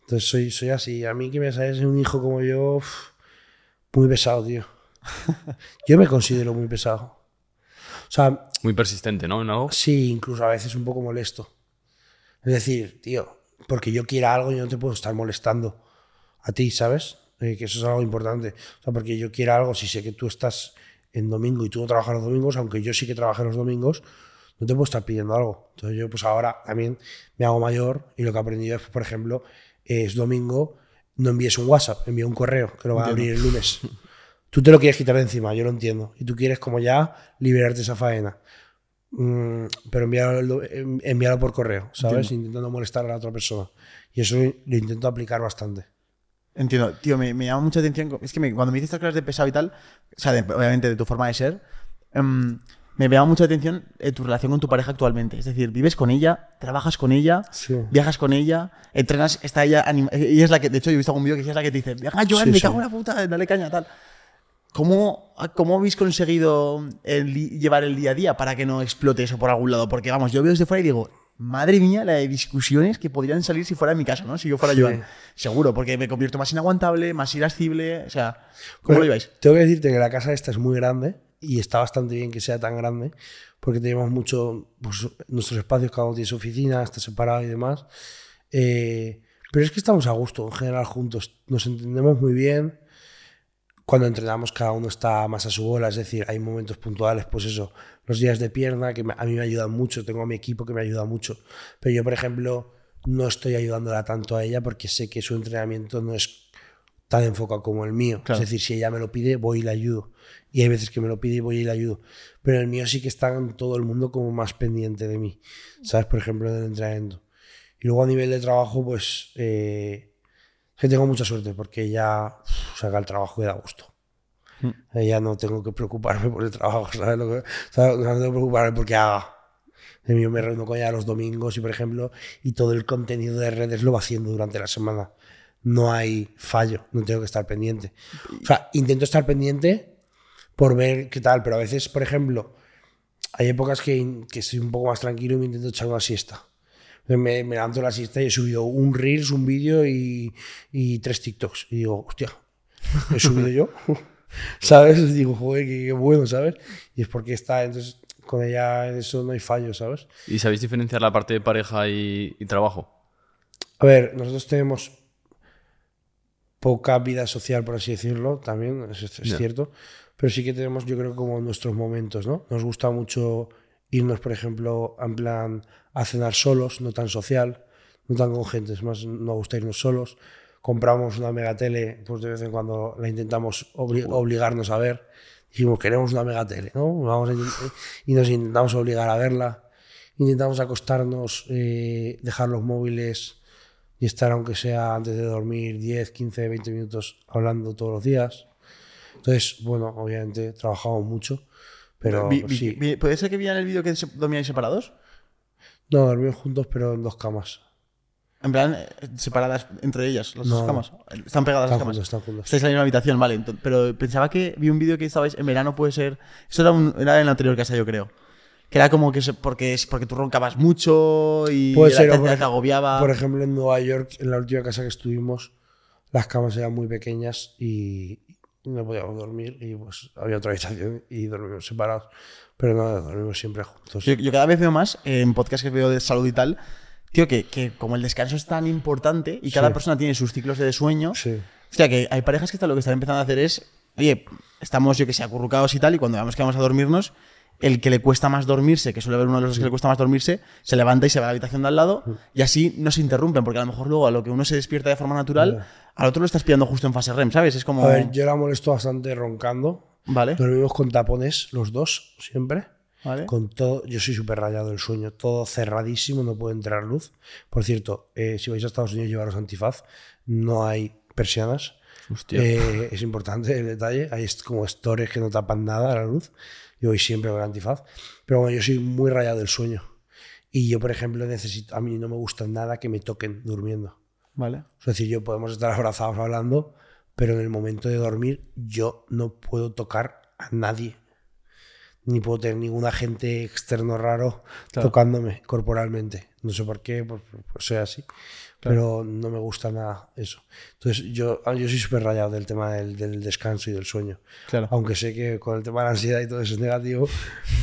Entonces soy, soy así. A mí que me sales un hijo como yo, uf, muy pesado, tío. Yo me considero muy pesado. O sea, Muy persistente, ¿no? En algo. sí, incluso a veces un poco molesto. Es decir, tío, porque yo quiera algo, yo no te puedo estar molestando a ti, ¿sabes? Eh, que eso es algo importante. O sea, porque yo quiera algo, si sé que tú estás en domingo y tú no trabajas los domingos, aunque yo sí que trabajo los domingos, no te puedo estar pidiendo algo. Entonces yo pues ahora también me hago mayor y lo que he aprendido es, por ejemplo, es domingo, no envíes un WhatsApp, envía un correo, que lo va a abrir el lunes. Tú te lo quieres quitar de encima, yo lo entiendo. Y tú quieres como ya liberarte esa faena. Mm, pero enviarlo, en- enviarlo por correo, ¿sabes? Intentando molestar a la otra persona. Y eso lo intento aplicar bastante. Entiendo, tío, me, me llama mucha atención. Es que me- cuando me dices estas cosas de pesado y tal, o sea, de- obviamente de tu forma de ser, em, me llama mucha atención eh, tu relación con tu pareja actualmente. Es decir, vives con ella, trabajas con ella, Sí. viajas con ella, entrenas, está ella, y es la que, de hecho, yo he visto algún vídeo que ella es la que te dice, venga, Joan, Sí, me sí. cago en la puta, dale caña, tal. ¿Cómo, ¿cómo habéis conseguido el llevar el día a día para que no explote eso por algún lado? Porque vamos, yo veo desde fuera y digo, madre mía, la de discusiones que podrían salir si fuera mi caso, ¿no? Si yo fuera Sí. Joan. Seguro, porque me convierto más inaguantable, más irascible. O sea, ¿cómo Pero lo lleváis? Tengo que decirte que la casa esta es muy grande y está bastante bien que sea tan grande porque tenemos mucho, pues, nuestros espacios, cada uno tiene su oficina, está separado y demás. Eh, pero es que estamos a gusto en general juntos, nos entendemos muy bien. Cuando entrenamos cada uno está más a su bola, es decir, hay momentos puntuales, pues eso, los días de pierna que a mí me ayudan mucho, tengo a mi equipo que me ayuda mucho, pero yo, por ejemplo, no estoy ayudándola tanto a ella porque sé que su entrenamiento no es tan enfocado como el mío. Claro. Es decir, si ella me lo pide, voy y le ayudo. Y hay veces que me lo pide y voy y le ayudo. Pero el mío sí que está en todo el mundo como más pendiente de mí. ¿Sabes? Por ejemplo, del entrenamiento. Y luego a nivel de trabajo, pues eh, que tengo mucha suerte porque ella uf, saca el trabajo y da gusto. Ella no tengo que preocuparme por el trabajo, ¿sabes? Lo que, ¿sabes? No tengo que preocuparme porque haga. Mío me reúno con ella los domingos y, por ejemplo, y todo el contenido de redes lo va haciendo durante la semana. No hay fallo, no tengo que estar pendiente. O sea, intento estar pendiente por ver qué tal, pero a veces, por ejemplo, hay épocas que, que estoy un poco más tranquilo y me intento echar una siesta. Me, me levanto la siesta y he subido un Reels, un vídeo y, y tres TikToks. Y digo, hostia, he subido yo. ¿Sabes? Digo, joder, qué, qué bueno, ¿sabes? Y es porque está, entonces con ella en eso no hay fallo, ¿sabes? ¿Y sabéis diferenciar la parte de pareja y, y trabajo? A ver, nosotros tenemos poca vida social, por así decirlo, también, es, cierto, pero sí que tenemos, yo creo, como nuestros momentos, ¿no? Nos gusta mucho irnos, por ejemplo, en plan a cenar solos, no tan social, no tan con gente, es más, nos gusta irnos solos. Compramos una megatele, pues de vez en cuando la intentamos obli- obligarnos a ver. Dijimos, queremos una megatele, ¿no? Vamos a y nos intentamos obligar a verla. Intentamos acostarnos, eh, dejar los móviles y estar, aunque sea antes de dormir, 10, 15, 20 minutos hablando todos los días. Entonces, bueno, obviamente trabajamos mucho, pero Vi- vi- sí. vi- ¿Puede ser que vieran el vídeo que dormíais separados? No, dormimos juntos, pero en dos camas. En plan, eh, separadas entre ellas, las dos camas. Están pegadas Están las camas. están. Estáis en la misma habitación, vale. ento- Pero pensaba que vi un vídeo que estabais en verano, puede ser. Eso era, un- era en la anterior casa, yo creo. Que era como que se- porque, porque tú roncabas mucho y Puede era- ser, te, o por, te ej- agobiaba. por ejemplo, en Nueva York, en la última casa que estuvimos, las camas eran muy pequeñas y no podíamos dormir y pues había otra habitación y dormimos separados. Pero no, dormimos siempre juntos. Yo, yo cada vez veo más eh, en podcasts que veo de salud y tal, tío, que, que como el descanso es tan importante y cada Sí. persona tiene sus ciclos de sueño, Sí. hostia, que hay parejas que están, lo que están empezando a hacer es, oye, estamos, yo que sé, acurrucados y tal, y cuando vemos que vamos a dormirnos, el que le cuesta más dormirse, que suele haber uno de los que le cuesta más dormirse, se levanta y se va a la habitación de al lado, y así no se interrumpen, porque a lo mejor luego a lo que uno se despierta de forma natural, al otro lo estás pillando justo en fase REM, ¿sabes? Es como... A ver, yo la molesto bastante roncando. Vale, Dormimos con tapones los dos, siempre. vale. Con todo, yo soy súper rayado del sueño, todo cerradísimo, no puede entrar luz. Por cierto, eh, si vais a Estados Unidos llevaros antifaz, no hay persianas. Eh, es importante el detalle, hay como stores que no tapan nada a la luz. Yo voy siempre con antifaz. Pero bueno, yo soy muy rayado del sueño. Y yo, por ejemplo, necesito, a mí no me gusta nada que me toquen durmiendo. Vale. Es decir, yo podemos estar abrazados hablando, pero en el momento de dormir yo no puedo tocar a nadie. Ni puedo tener ningún agente externo raro Claro. tocándome corporalmente. No sé por qué, pues, pues soy así. Pero no me gusta nada eso. Entonces yo, ah, yo soy súper rayado del tema del, del descanso y del sueño. Claro. Aunque sé que con el tema de la ansiedad y todo eso es negativo,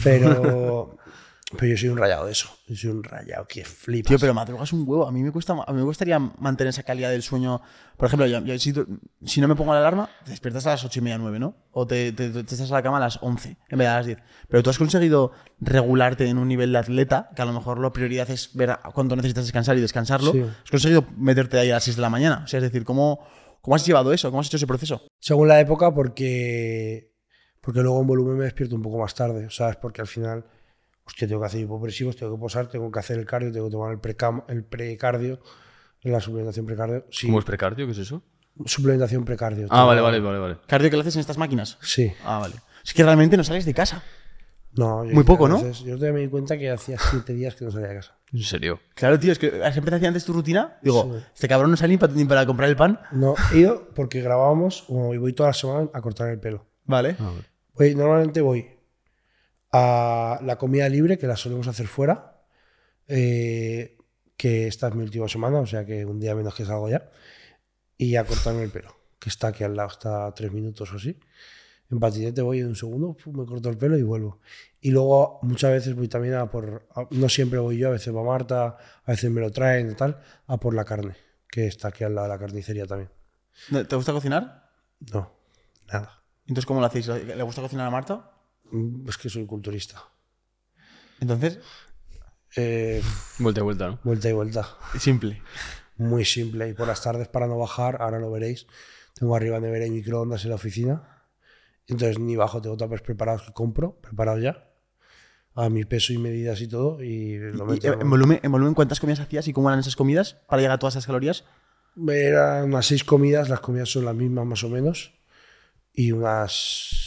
pero, pero yo soy un rayado de eso. Yo soy un rayado que flipas. Tío, pero madrugas un huevo. A mí me cuesta, a mí me gustaría mantener esa calidad del sueño. Por ejemplo, yo, yo si, no me pongo la alarma, te despiertas a las 8 y media, 9, ¿no? O te, te- te estás a la cama a las 11 en vez de a las 10. Pero tú has conseguido regularte en un nivel de atleta, que a lo mejor la prioridad es ver cuánto necesitas descansar y descansarlo. Sí. Has conseguido meterte ahí a las 6 de la mañana. O sea, es decir, ¿cómo, ¿cómo has llevado eso? ¿Cómo has hecho ese proceso? Según la época, porque, porque luego en volumen me despierto un poco más tarde, ¿sabes? Porque al final, hostia, tengo que hacer hipopresivos, tengo que posar, tengo que hacer el cardio, tengo que tomar el, precam, el precardio, la suplementación precardio. Sí, ¿Cómo es precardio? ¿Qué es eso? suplementación precardio. Ah, vale, vale, vale, vale. ¿Cardio que lo haces en estas máquinas? Sí. Ah, vale. Es que realmente no sales de casa. No, yo Muy poco, ¿no? veces- Yo todavía me di cuenta que hacía siete días que no salía de casa. ¿En serio? Claro, tío, es que has empezado antes tu rutina. Digo, Sí. este cabrón no sale ni para, ni para comprar el pan. No, he ido porque grabábamos, como voy todas las semanas a cortar el pelo. Vale. Voy- normalmente voy a la comida libre, que la solemos hacer fuera, eh, que esta es mi última semana, o sea que un día menos que salgo ya, y a cortarme el pelo, que está aquí al lado, está tres minutos o así. En patinete voy en un segundo, me corto el pelo y vuelvo. Y luego muchas veces voy también a por, a- no siempre voy yo, a veces va Marta, a veces me lo traen y tal, a por la carne, que está aquí al lado de la carnicería también. ¿Te gusta cocinar? No, nada. Entonces, ¿cómo lo hacéis? ¿Le gusta cocinar a Marta? Mm, Es que soy culturista. Entonces, Eh, Vuelta y vuelta, ¿no? vuelta y vuelta. simple. Muy simple. Y por las tardes, para no bajar, ahora lo veréis, tengo arriba nevera y microondas en la oficina. Entonces ni bajo, tengo tapers preparados que compro, preparados ya, a mi peso y medidas y todo. Y lo Y, meto. en, volumen, ¿En volumen cuántas comidas hacías y cómo eran esas comidas para llegar a todas esas calorías? Eran unas seis comidas, las comidas son las mismas más o menos. Y unas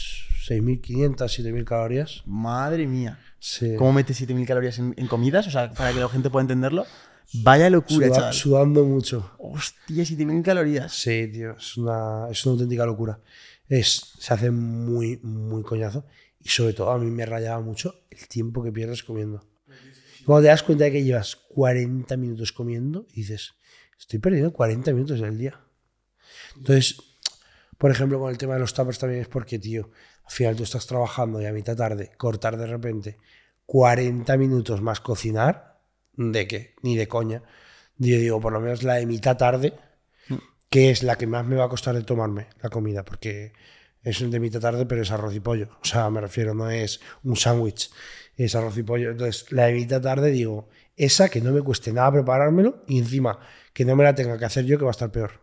6.500, 7.000 calorías. Madre mía. Sí. ¿Cómo metes 7.000 calorías en, en comidas? O sea, para que la gente pueda entenderlo. Vaya locura, Suda- chaval. sudando mucho. Hostia, 7.000 calorías. Sí, tío, es una, es una auténtica locura. Es, se hace muy, muy coñazo. Y sobre todo a mí me rayaba mucho el tiempo que pierdes comiendo. Cuando te das cuenta de que llevas 40 minutos comiendo, y dices, estoy perdiendo 40 minutos del día. Entonces, por ejemplo, con el tema de los tuppers también es porque, tío, al final tú estás trabajando y a mitad tarde, cortar de repente 40 minutos más cocinar, ¿de qué? Ni de coña. Yo digo, por lo menos la de mitad tarde, que es la que más me va a costar de tomarme la comida, porque es de mitad tarde, pero es arroz y pollo. O sea, me refiero, no es un sándwich, es arroz y pollo. Entonces, la de mitad tarde, digo, esa que no me cueste nada preparármelo y encima que no me la tenga que hacer yo, que va a estar peor.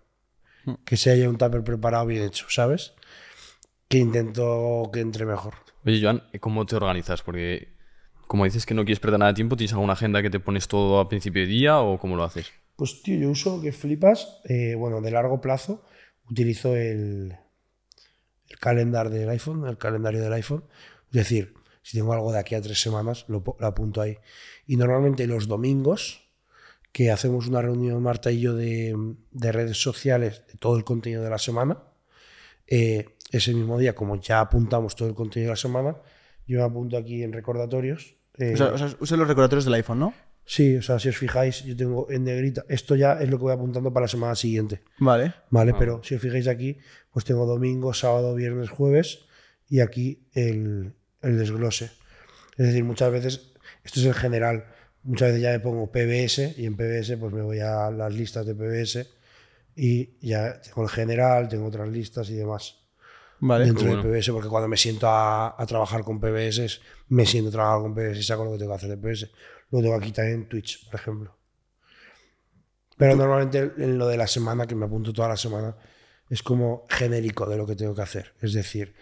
Que se haya un tupper preparado bien hecho, ¿sabes? Que intento que entre mejor. Oye, Joan, ¿cómo te organizas? Porque como dices que no quieres perder nada de tiempo, ¿tienes alguna agenda que te pones todo a principio de día o cómo lo haces? Pues tío, yo uso que flipas, eh, bueno, de largo plazo, utilizo el, el calendar del iPhone, el calendario del iPhone. Es decir, si tengo algo de aquí a tres semanas, lo apunto ahí. Y normalmente los domingos, que hacemos una reunión Marta y yo de, de redes sociales, de todo el contenido de la semana, eh, ese mismo día, como ya apuntamos todo el contenido de la semana, yo me apunto aquí en recordatorios. eh, O sea, o sea, usa los recordatorios del iPhone, ¿no? Sí, o sea, si os fijáis, yo tengo en negrita. Esto ya es lo que voy apuntando para la semana siguiente. Vale. ¿Vale? Pero si os fijáis aquí, pues tengo domingo, sábado, viernes, jueves y aquí el, el desglose. Es decir, muchas veces, esto es en general, muchas veces ya me pongo PBS y en PBS pues me voy a las listas de PBS y ya tengo el general, tengo otras listas y demás Vale. dentro bueno. de PBS, porque cuando me siento a, a trabajar con PBS, me siento a trabajar con PBS y saco lo que tengo que hacer de PBS. Lo tengo aquí también en Twitch, por ejemplo. Pero normalmente en lo de la semana, que me apunto toda la semana, es como genérico de lo que tengo que hacer. Es decir,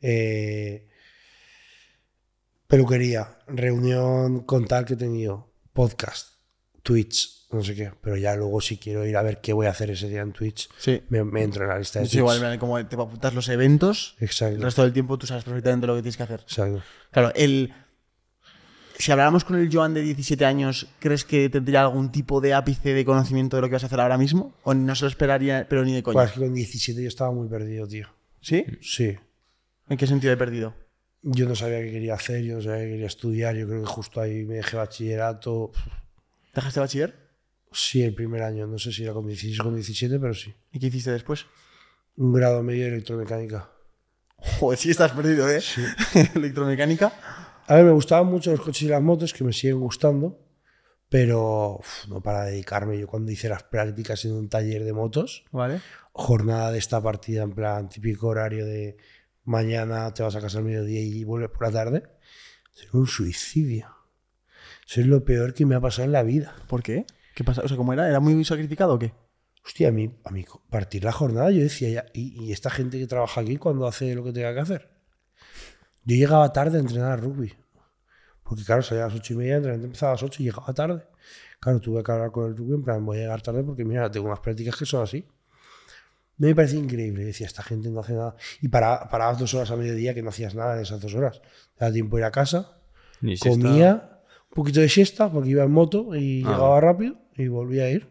eh, peluquería, reunión con tal que he tenido, podcast, Twitch, no sé qué. Pero ya luego si quiero ir a ver qué voy a hacer ese día en Twitch, Sí. me, me entro en la lista de Es Twitch. igual, como te apuntas los eventos, el Exacto. resto del tiempo tú sabes perfectamente lo que tienes que hacer. Exacto. Claro, el. Si habláramos con el Joan de 17 años, ¿crees que tendría algún tipo de ápice de conocimiento de lo que vas a hacer ahora mismo? ¿O no se lo esperaría, pero ni de coña? Pues es que con 17 yo estaba muy perdido, tío. ¿Sí? Sí. ¿En qué sentido he perdido? Yo no sabía qué quería hacer, yo no sabía qué quería estudiar. Yo creo que justo ahí me dejé bachillerato. ¿Dejaste bachiller? Sí, el primer año. No sé si era con 16 o con 17, pero sí. ¿Y qué hiciste después? Un grado medio de electromecánica. Joder, sí estás perdido, ¿eh? Electromecánica. A ver, me gustaban mucho los coches y las motos, que me siguen gustando, pero uf, no para dedicarme. Yo cuando hice las prácticas en un taller de motos, Vale. jornada de esta partida, en plan típico horario de mañana te vas a casa al mediodía y vuelves por la tarde, sería un suicidio. Eso es lo peor que me ha pasado en la vida. ¿Por qué? ¿Qué pasa? O sea, ¿cómo era? ¿Era muy sacrificado o qué? Hostia, a mí, a mí partir la jornada, yo decía, ya, ¿y, y esta gente que trabaja aquí cuando hace lo que tenga que hacer? Yo llegaba tarde a entrenar a rugby. Porque claro, salía a las ocho y media, entrenamiento empezaba a las ocho y llegaba tarde. Claro, tuve que hablar con el rugby, en plan, voy a llegar tarde porque mira, tengo unas prácticas que son así. Me parecía increíble. Decía, esta gente no hace nada. Y para, parabas dos horas a mediodía que no hacías nada en esas dos horas. Te daba tiempo de ir a casa, Ni comía, un poquito de siesta porque iba en moto y Ah, llegaba rápido y volvía a ir.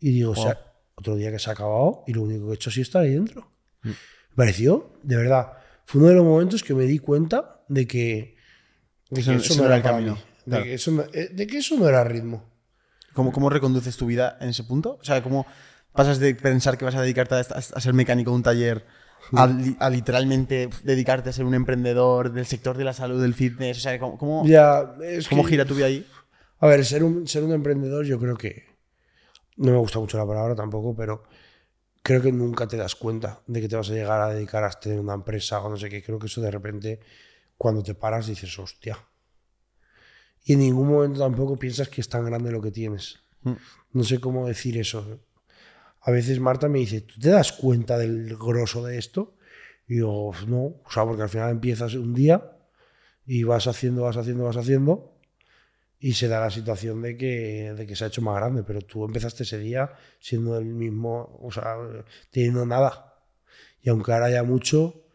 Y digo, o sea, otro día que se ha acabado y lo único que he hecho es siesta ahí dentro. Mm. Me pareció, de verdad, fue uno de los momentos que me di cuenta de que, de Eso- que eso no era el para camino, de, claro. que eso no, eh, de que eso no era ritmo. ¿Cómo, ¿Cómo reconduces tu vida en ese punto? O sea, ¿cómo pasas de pensar que vas a dedicarte a, a- ser mecánico de un taller a, li- a literalmente dedicarte a ser un emprendedor del sector de la salud, del fitness? O sea, ¿cómo, cómo, Ya, es cómo que- gira tu vida ahí? A ver, ser un, ser un emprendedor yo creo que... No me gusta mucho la palabra tampoco, pero creo que nunca te das cuenta de que te vas a llegar a dedicar a tener una empresa o no sé qué. Creo que eso de repente, cuando te paras, dices, hostia. Y en ningún momento tampoco piensas que es tan grande lo que tienes. Mm. No sé cómo decir eso. A veces Marta me dice, ¿tú te das cuenta del grosso de esto? Y yo, no, o sea, porque al final empiezas un día y vas haciendo, vas haciendo, vas haciendo y se da la situación de que, de que se ha hecho más grande, pero tú empezaste ese día siendo el mismo, o sea, teniendo nada. Y aunque ahora haya mucho,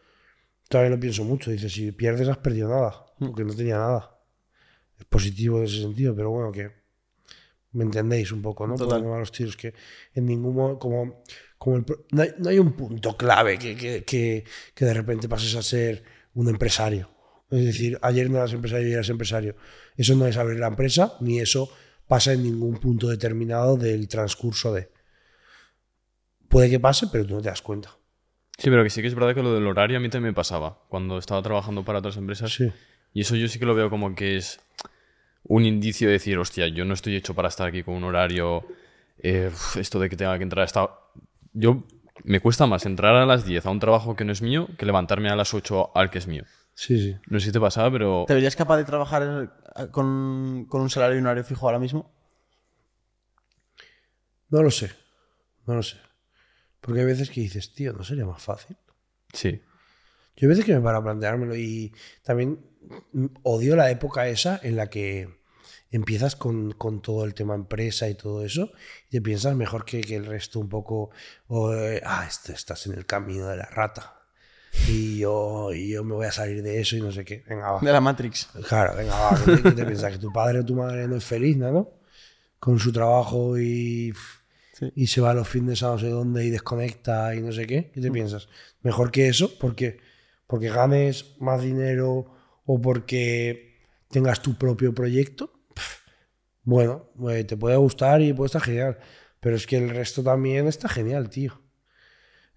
todavía lo pienso mucho. Dices, si pierdes has perdido nada, porque no tenía nada. Es positivo en ese sentido, pero bueno, que me entendéis un poco, ¿no? Por Total. van los tiros, que en ningún modo, como, como el no, hay, no hay un punto clave que, que, que, que de repente pases a ser un empresario. Es decir, ayer no eras empresario y eras empresario. Eso no es abrir la empresa, ni eso pasa en ningún punto determinado del transcurso de. Puede que pase, pero tú no te das cuenta. Sí, pero que sí que es verdad que lo del horario a mí también me pasaba cuando estaba trabajando para otras empresas. Sí. Y eso yo sí que lo veo como que es un indicio de decir, hostia, yo no estoy hecho para estar aquí con un horario, eh, esto de que tenga que entrar a esta... Yo me cuesta más entrar a las 10 a un trabajo que no es mío que levantarme a las 8 al que es mío. Sí, sí. No sé si te pasaba, pero... ¿Te verías capaz de trabajar con, con un salario y un horario fijo ahora mismo? No lo sé. No lo sé. Porque hay veces que dices, tío, ¿no sería más fácil? Sí. Yo hay veces que me paro a planteármelo y también odio la época esa en la que empiezas con, con todo el tema empresa y todo eso y te piensas mejor que, que el resto un poco, o, eh, ah, esto, estás en el camino de la rata y yo, y yo me voy a salir de eso y no sé qué. Venga, va. De la Matrix. Claro, venga, va. ¿Qué te, qué te piensas? ¿Que tu padre o tu madre no es feliz, no? Con su trabajo y, Sí. y se va a los fines a no sé dónde y desconecta y no sé qué. ¿Qué te piensas? Mejor que eso, porque, porque ganes más dinero o porque tengas tu propio proyecto. Bueno, eh, te puede gustar y puede estar genial. Pero es que el resto también está genial, tío.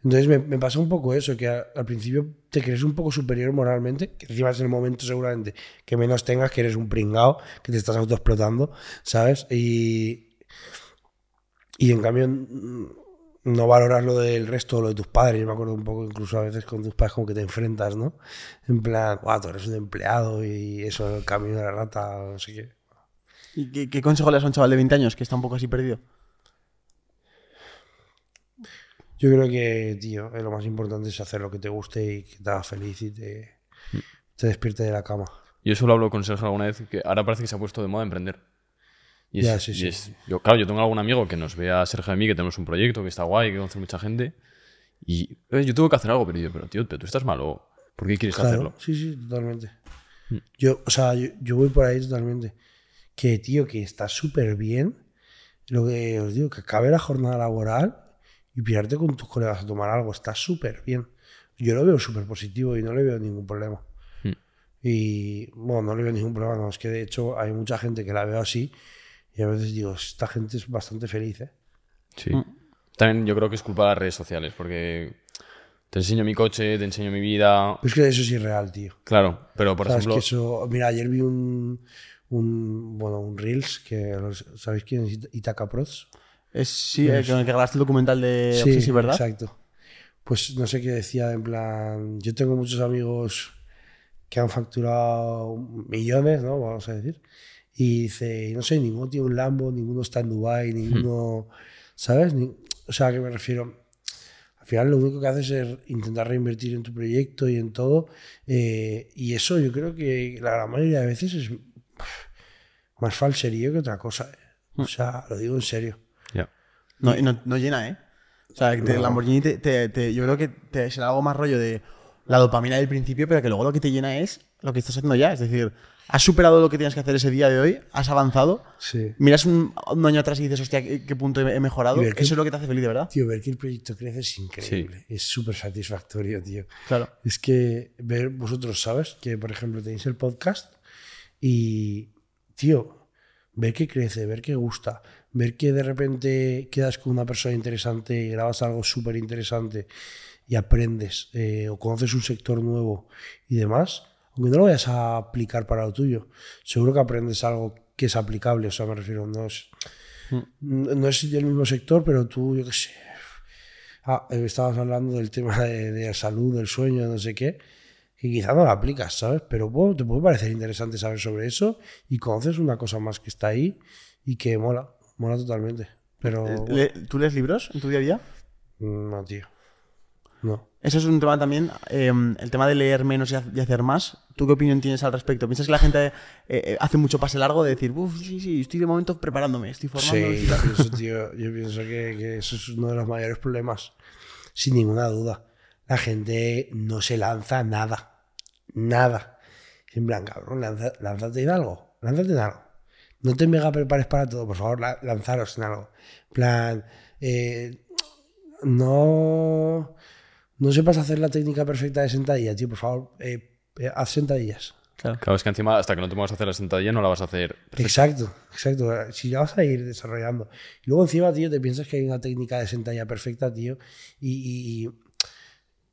Entonces me, me pasa un poco eso, que al principio te crees un poco superior moralmente, que encima es el momento seguramente que menos tengas, que eres un pringao, que te estás autoexplotando, ¿sabes? Y, y en cambio mm, no valoras lo del resto, lo de tus padres. Yo me acuerdo un poco incluso a veces con tus padres como que te enfrentas, ¿no? En plan, guau, tú eres un empleado y eso, el camino de la rata, no sé qué. ¿Y qué, qué consejo le das a un chaval de 20 años que está un poco así perdido? Yo creo que, tío, eh, lo más importante es hacer lo que te guste y que te haga feliz y te, te despierte de la cama. Yo solo hablo con Sergio alguna vez que ahora parece que se ha puesto de moda emprender. Y es, Ya, sí, y sí. es- yo, claro, yo tengo algún amigo que nos ve a Sergio y a mí, que tenemos un proyecto, que está guay, que conoce mucha gente. Y eh, yo tengo que hacer algo, pero yo, pero tío, pero tú estás malo. ¿Por qué quieres Claro, hacerlo? Sí, sí, totalmente. Yo, o sea, yo, yo voy por ahí totalmente. Que, tío, que está súper bien. Lo que os digo, que acabe la jornada laboral y pirarte con tus colegas a tomar algo. Está súper bien. Yo lo veo súper positivo y no le veo ningún problema. Hmm. Y, bueno, no le veo ningún problema. No, es que de hecho hay mucha gente que la veo así y a veces digo, esta gente es bastante feliz, ¿eh? Sí. También yo creo que es culpa de las redes sociales, porque te enseño mi coche, te enseño mi vida. Pero es que eso es irreal, tío. Claro, pero por Sabes ejemplo. que eso, mira, ayer vi un, un bueno, un Reels que los- ¿sabéis quién es Ita- Itaca Proz? Es, sí, eh, con el que grabaste el documental de sí, Obsesi, ¿verdad? Exacto. Pues no sé qué decía, en plan, yo tengo muchos amigos que han facturado millones, ¿no? Vamos a decir. Y dice, no sé, ninguno tiene un Lambo, ninguno está en Dubai, ninguno, ¿sabes? Ni- o sea, que me refiero, al final lo único que haces es intentar reinvertir en tu proyecto y en todo. eh, y eso yo creo que la gran mayoría de veces es más falserío que otra cosa. eh. O sea, lo digo en serio. No, no, no llena, ¿eh? O sea, No. Lamborghini te, te- te- yo creo que te será algo más rollo de la dopamina del principio, pero que luego lo que te llena es lo que estás haciendo ya. Es decir, ¿Has superado lo que tienes que hacer ese día de hoy? ¿Has avanzado? Sí. Miras un, un año atrás y dices, hostia, ¿qué, qué punto he mejorado? Ver que- Eso es lo que te hace feliz, verdad. Tío, ver que el proyecto crece es increíble. Es súper satisfactorio, tío. Claro. Es que ver vosotros, ¿sabes? Que, por ejemplo, tenéis el podcast y, tío, ver que crece, ver que gusta, ver que de repente quedas con una persona interesante y grabas algo súper interesante y aprendes eh, o conoces un sector nuevo y demás, aunque no lo vayas a aplicar para lo tuyo, seguro que aprendes algo que es aplicable. O sea, me refiero, no es, no es del mismo sector, pero tú, yo qué sé, Ah, estabas hablando del tema de, de la salud, del sueño, no sé qué, que quizá no lo aplicas, ¿sabes? Pero bueno, te puede parecer interesante saber sobre eso y conoces una cosa más que está ahí y que mola, mola totalmente. Pero Eh, Le- ¿Tú lees libros en tu día a día? no, tío. No. Eso es un tema también, eh, el tema de leer menos y ha- y hacer más. ¿Tú qué opinión tienes al respecto? ¿Piensas que la gente eh, eh, hace mucho pase largo de decir, uff, sí, sí, estoy de momento preparándome, estoy formando? Sí, yo pienso, tío, yo pienso que, que eso es uno de los mayores problemas, sin ninguna duda. La gente no se lanza nada, nada. En plan, cabrón, lanza- lánzate en algo, lánzate en algo. No te mega prepares para todo, por favor, la- lanzaros en algo. En plan, eh, no, no sepas hacer la técnica perfecta de sentadilla, tío, por favor, eh, eh, haz sentadillas. Claro, es que encima, hasta que no te pongas a hacer la sentadilla, no la vas a hacer. Exacto, exacto. Si la vas a ir desarrollando. Y luego encima, tío, te piensas que hay una técnica de sentadilla perfecta, tío, y, y,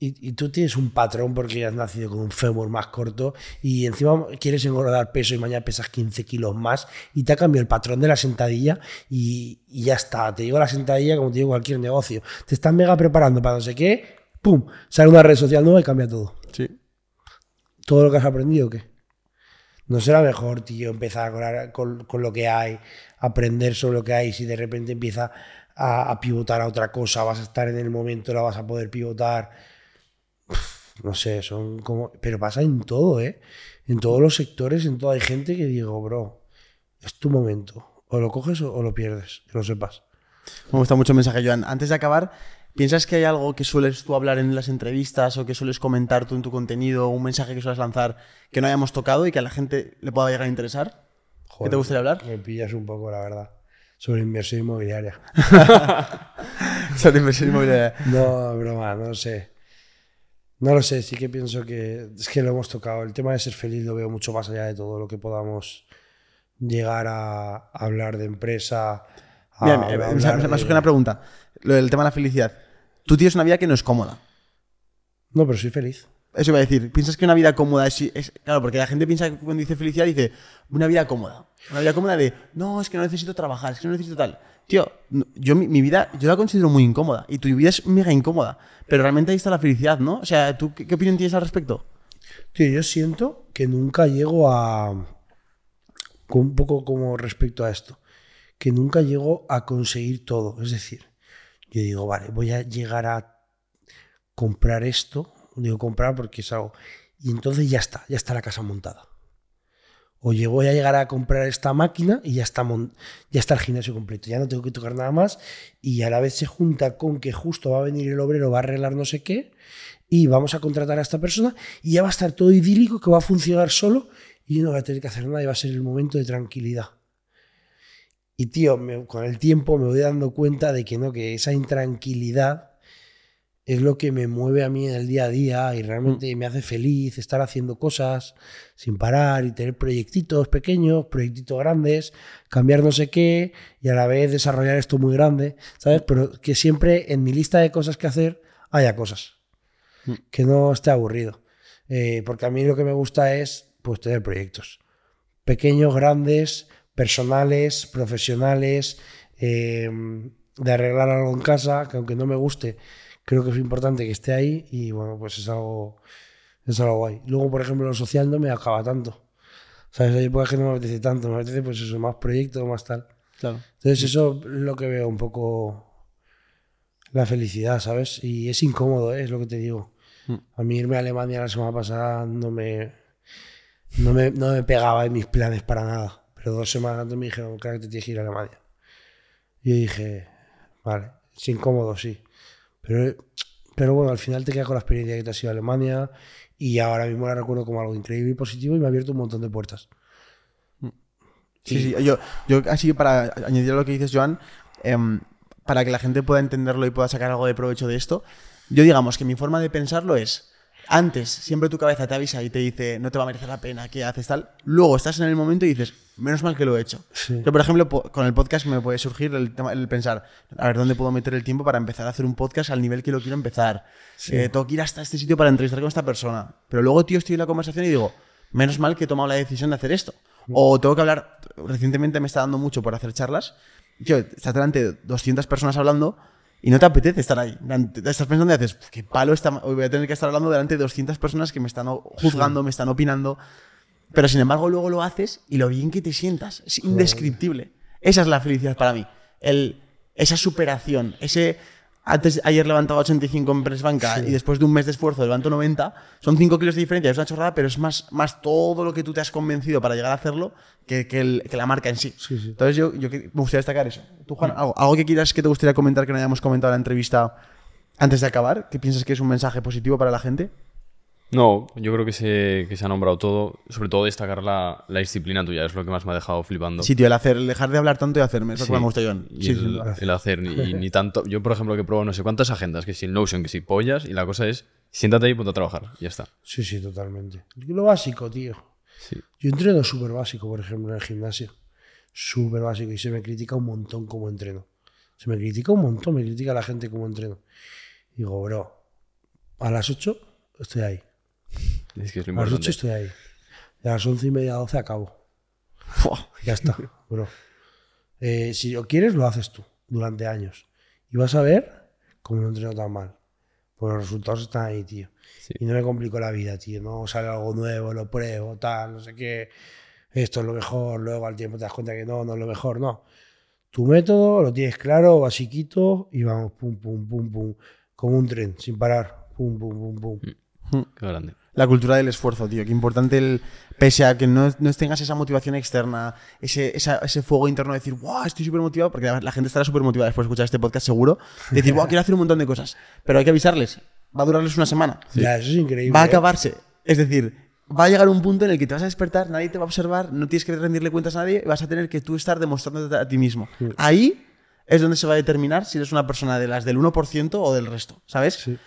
y- y tú tienes un patrón porque has nacido con un fémur más corto y encima quieres engordar peso y mañana pesas 15 kilos más y te ha cambiado el patrón de la sentadilla y, y ya está. Te digo la sentadilla como te digo cualquier negocio. Te están mega preparando para no sé qué, ¡pum! Sale una red social nueva y cambia todo. Sí. ¿Todo lo que has aprendido o qué? ¿No será mejor, tío, empezar con, con- con lo que hay, aprender sobre lo que hay, si de repente empieza a, a pivotar a otra cosa, vas a estar en el momento, la vas a poder pivotar? No sé, son como... Pero pasa en todo, ¿eh? En todos los sectores, en todo hay gente que digo, bro, es tu momento. O lo coges o, lo pierdes, que lo sepas. Me gusta mucho el mensaje, Joan. Antes de acabar, ¿piensas que hay algo que sueles tú hablar en las entrevistas o que sueles comentar tú en tu contenido, un mensaje que sueles lanzar que no hayamos tocado y que a la gente le pueda llegar a interesar? ¿Qué te gustaría hablar? Me pillas un poco, la verdad. Sobre inversión inmobiliaria. Sobre inversión inmobiliaria. No, broma, no sé. No lo sé, sí que pienso que es que lo hemos tocado. El tema de ser feliz lo veo mucho más allá de todo lo que podamos llegar a hablar de empresa. a Mira, me- me, hablar me- me- me de- surge una pregunta. Lo del tema de la felicidad. Tú tienes una vida que no es cómoda. No, pero soy feliz. Eso iba a decir. ¿Piensas que una vida cómoda es, Claro, porque la gente piensa que cuando dice felicidad dice una vida cómoda. Una vida cómoda de no, es que no necesito trabajar, es que no necesito tal. Tío, yo mi, vida, yo la considero muy incómoda. Y tu vida es mega incómoda. Pero realmente ahí está la felicidad, ¿no? O sea, ¿tú qué, opinión tienes al respecto? Tío, yo siento que nunca llego a. Un poco como respecto a esto. Que nunca llego a conseguir todo. Es decir, yo digo, vale, voy a llegar a comprar esto. Digo comprar porque es algo. Y entonces ya está, ya está la casa montada. Oye, voy a llegar a comprar esta máquina y ya está, ya está el gimnasio completo. Ya no tengo que tocar nada más. Y a la vez se junta con que justo va a venir el obrero, va a arreglar no sé qué. Y vamos a contratar a esta persona. Y ya va a estar todo idílico, que va a funcionar solo. Y no voy a tener que hacer nada y va a ser el momento de tranquilidad. Y tío, con el tiempo me voy dando cuenta de que no, que esa intranquilidad es lo que me mueve a mí en el día a día y realmente me hace feliz estar haciendo cosas sin parar y tener proyectitos pequeños, proyectitos grandes, cambiar no sé qué y a la vez desarrollar esto muy grande, ¿sabes? Pero que siempre en mi lista de cosas que hacer haya cosas, que no esté aburrido. Eh, porque a mí lo que me gusta es pues tener proyectos pequeños, grandes, personales, profesionales, eh, de arreglar algo en casa, que aunque no me guste, creo que es importante que esté ahí y bueno, pues es algo, es algo guay. Luego, por ejemplo, lo social no me acaba tanto. ¿Sabes? Hay épocas que no me apetece tanto, me apetece pues eso, más proyectos, más tal. Claro. Entonces eso es lo que veo un poco la felicidad, ¿sabes? Y es incómodo, ¿eh? es lo que te digo. A mí irme a Alemania la semana pasada no me, no me, no me pegaba en mis planes para nada. Pero dos semanas antes me dijeron, claro que te tienes que ir a Alemania. Y yo dije, vale, es incómodo, sí. Pero, pero bueno, al final te quedas con la experiencia que te has ido a Alemania Y ahora mismo la recuerdo como algo increíble y positivo y me ha abierto un montón de puertas. Sí, sí, yo, yo así para añadir a lo que dices, Joan, em, para que la gente pueda entenderlo y pueda sacar algo de provecho de esto, yo digamos que mi forma de pensarlo es, antes siempre tu cabeza te avisa y te dice, no te va a merecer la pena, ¿qué haces tal? Luego estás en el momento y dices, menos mal que lo he hecho. Sí. Yo, por ejemplo, po- con el podcast me puede surgir el, tema- el pensar, a ver, ¿dónde puedo meter el tiempo para empezar a hacer un podcast al nivel que lo quiero empezar? Eh, tengo que ir hasta este sitio para entrevistar con esta persona. Pero luego, tío, estoy en la conversación y digo, menos mal que he tomado la decisión de hacer esto. O tengo que hablar, recientemente me está dando mucho por hacer charlas. Tío, estás delante de 200 personas hablando y no te apetece estar ahí. Estás pensando y dices, qué palo, está, hoy voy a tener que estar hablando delante de 200 personas que me están juzgando, me están opinando. Pero sin embargo, luego lo haces y lo bien que te sientas. Es indescriptible. Esa es la felicidad para mí. El, esa superación, ese. Antes, ayer levantaba 85 en press banca y después de un mes de esfuerzo levanto 90. Son 5 kilos de diferencia, es una chorrada, pero es más, más todo lo que tú te has convencido para llegar a hacerlo que, que, el- que la marca en sí. Entonces, yo, yo me gustaría destacar eso. Tú, Juan, algo, algo que quieras que te gustaría comentar que no hayamos comentado en la entrevista antes de acabar, que piensas que es un mensaje positivo para la gente. No, yo creo que se, que se ha nombrado todo. Sobre todo destacar la, la disciplina tuya, es lo que más me ha dejado flipando. Sí, tío, el hacer, el dejar de hablar tanto y hacerme, es lo que Sí. me gusta, John. Sí, el, sí, el hacer, ni, y ni tanto. Yo, por ejemplo, que pruebo no sé cuántas agendas, que si el Notion, que si pollas, y la cosa es, siéntate ahí y ponte a trabajar, y ya está. Sí, sí, totalmente. Lo básico, tío. Sí. Yo entreno súper básico, por ejemplo, en el gimnasio. Súper básico. Y se me critica un montón cómo entreno. Se me critica un montón, me critica la gente cómo entreno. Digo, bro, a las 8 estoy ahí. Es que es lo A las 8 importante. estoy ahí. Y a las 11 y media, 12 acabo. Ya está, bro. Eh, si lo quieres, lo haces tú durante años. Y vas a ver cómo no entreno tan mal. Pues los resultados están ahí, tío. Sí. Y no me complico la vida, tío. No sale algo nuevo, lo pruebo, tal, no sé qué. Esto es lo mejor. Luego al tiempo te das cuenta que no, no es lo mejor, no. Tu método lo tienes claro, basiquito, y vamos, pum, pum, pum, pum. Como un tren, sin parar. Pum, pum, pum, pum. Qué grande. La cultura del esfuerzo, tío. Qué importante el. Pese a que no, no tengas esa motivación externa, ese, esa- ese fuego interno de decir, wow, estoy súper motivado, porque la, la gente estará súper motivada después de escuchar este podcast, seguro. De decir, wow, quiero hacer un montón de cosas. Pero hay que avisarles. Va a durarles una semana. Ya, eso es increíble. Va a ¿eh? acabarse. Es decir, va a llegar un punto en el que te vas a despertar, nadie te va a observar, no tienes que rendirle cuentas a nadie, y vas a tener que tú estar demostrándote a ti mismo. Ahí es donde se va a determinar si eres una persona de las del 1% o del resto, ¿sabes? Sí.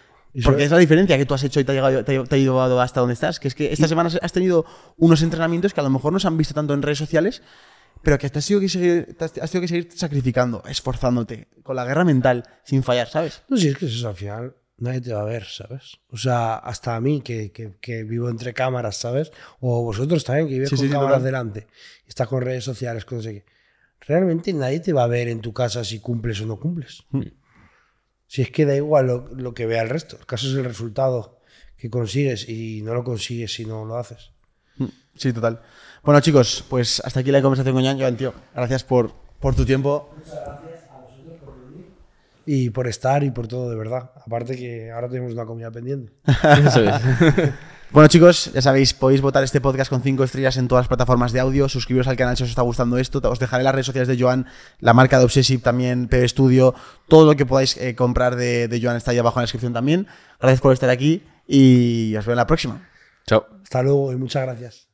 Porque es la diferencia que tú has hecho y te ha, llegado, te ha- te ha llevado hasta donde estás. Que es que esta semana has tenido unos entrenamientos que a lo mejor no se han visto tanto en redes sociales, pero que te has tenido que seguir, te has, tenido que seguir sacrificando, esforzándote, con la guerra mental, sin fallar, ¿sabes? No, si es que es eso, al final nadie te va a ver, ¿sabes? O sea, hasta a mí, que, que- que vivo entre cámaras, ¿sabes? O vosotros también, que vivéis Sí, con sí, cámaras total. delante, estás con redes sociales, con no sé qué. Realmente nadie te va a ver en tu casa si cumples o no cumples. Hmm. Si es que da igual lo, lo que vea el resto. El caso es el resultado que consigues y no lo consigues si no lo haces. Sí, total. Bueno, chicos, pues hasta aquí la conversación con Jan. Tío, gracias por, por tu tiempo. Y por estar y por todo, de verdad. Aparte que ahora tenemos una comida pendiente. Eso es. Bueno, chicos, ya sabéis, podéis votar este podcast con 5 estrellas en todas las plataformas de audio. Suscribiros al canal si os está gustando esto. Os dejaré las redes sociales de Joan, la marca de Obsessive también, PB Studio. Todo lo que podáis eh, comprar de, de Joan está ahí abajo en la descripción también. Gracias por estar aquí y os veo en la próxima. Chao. Hasta luego y muchas gracias.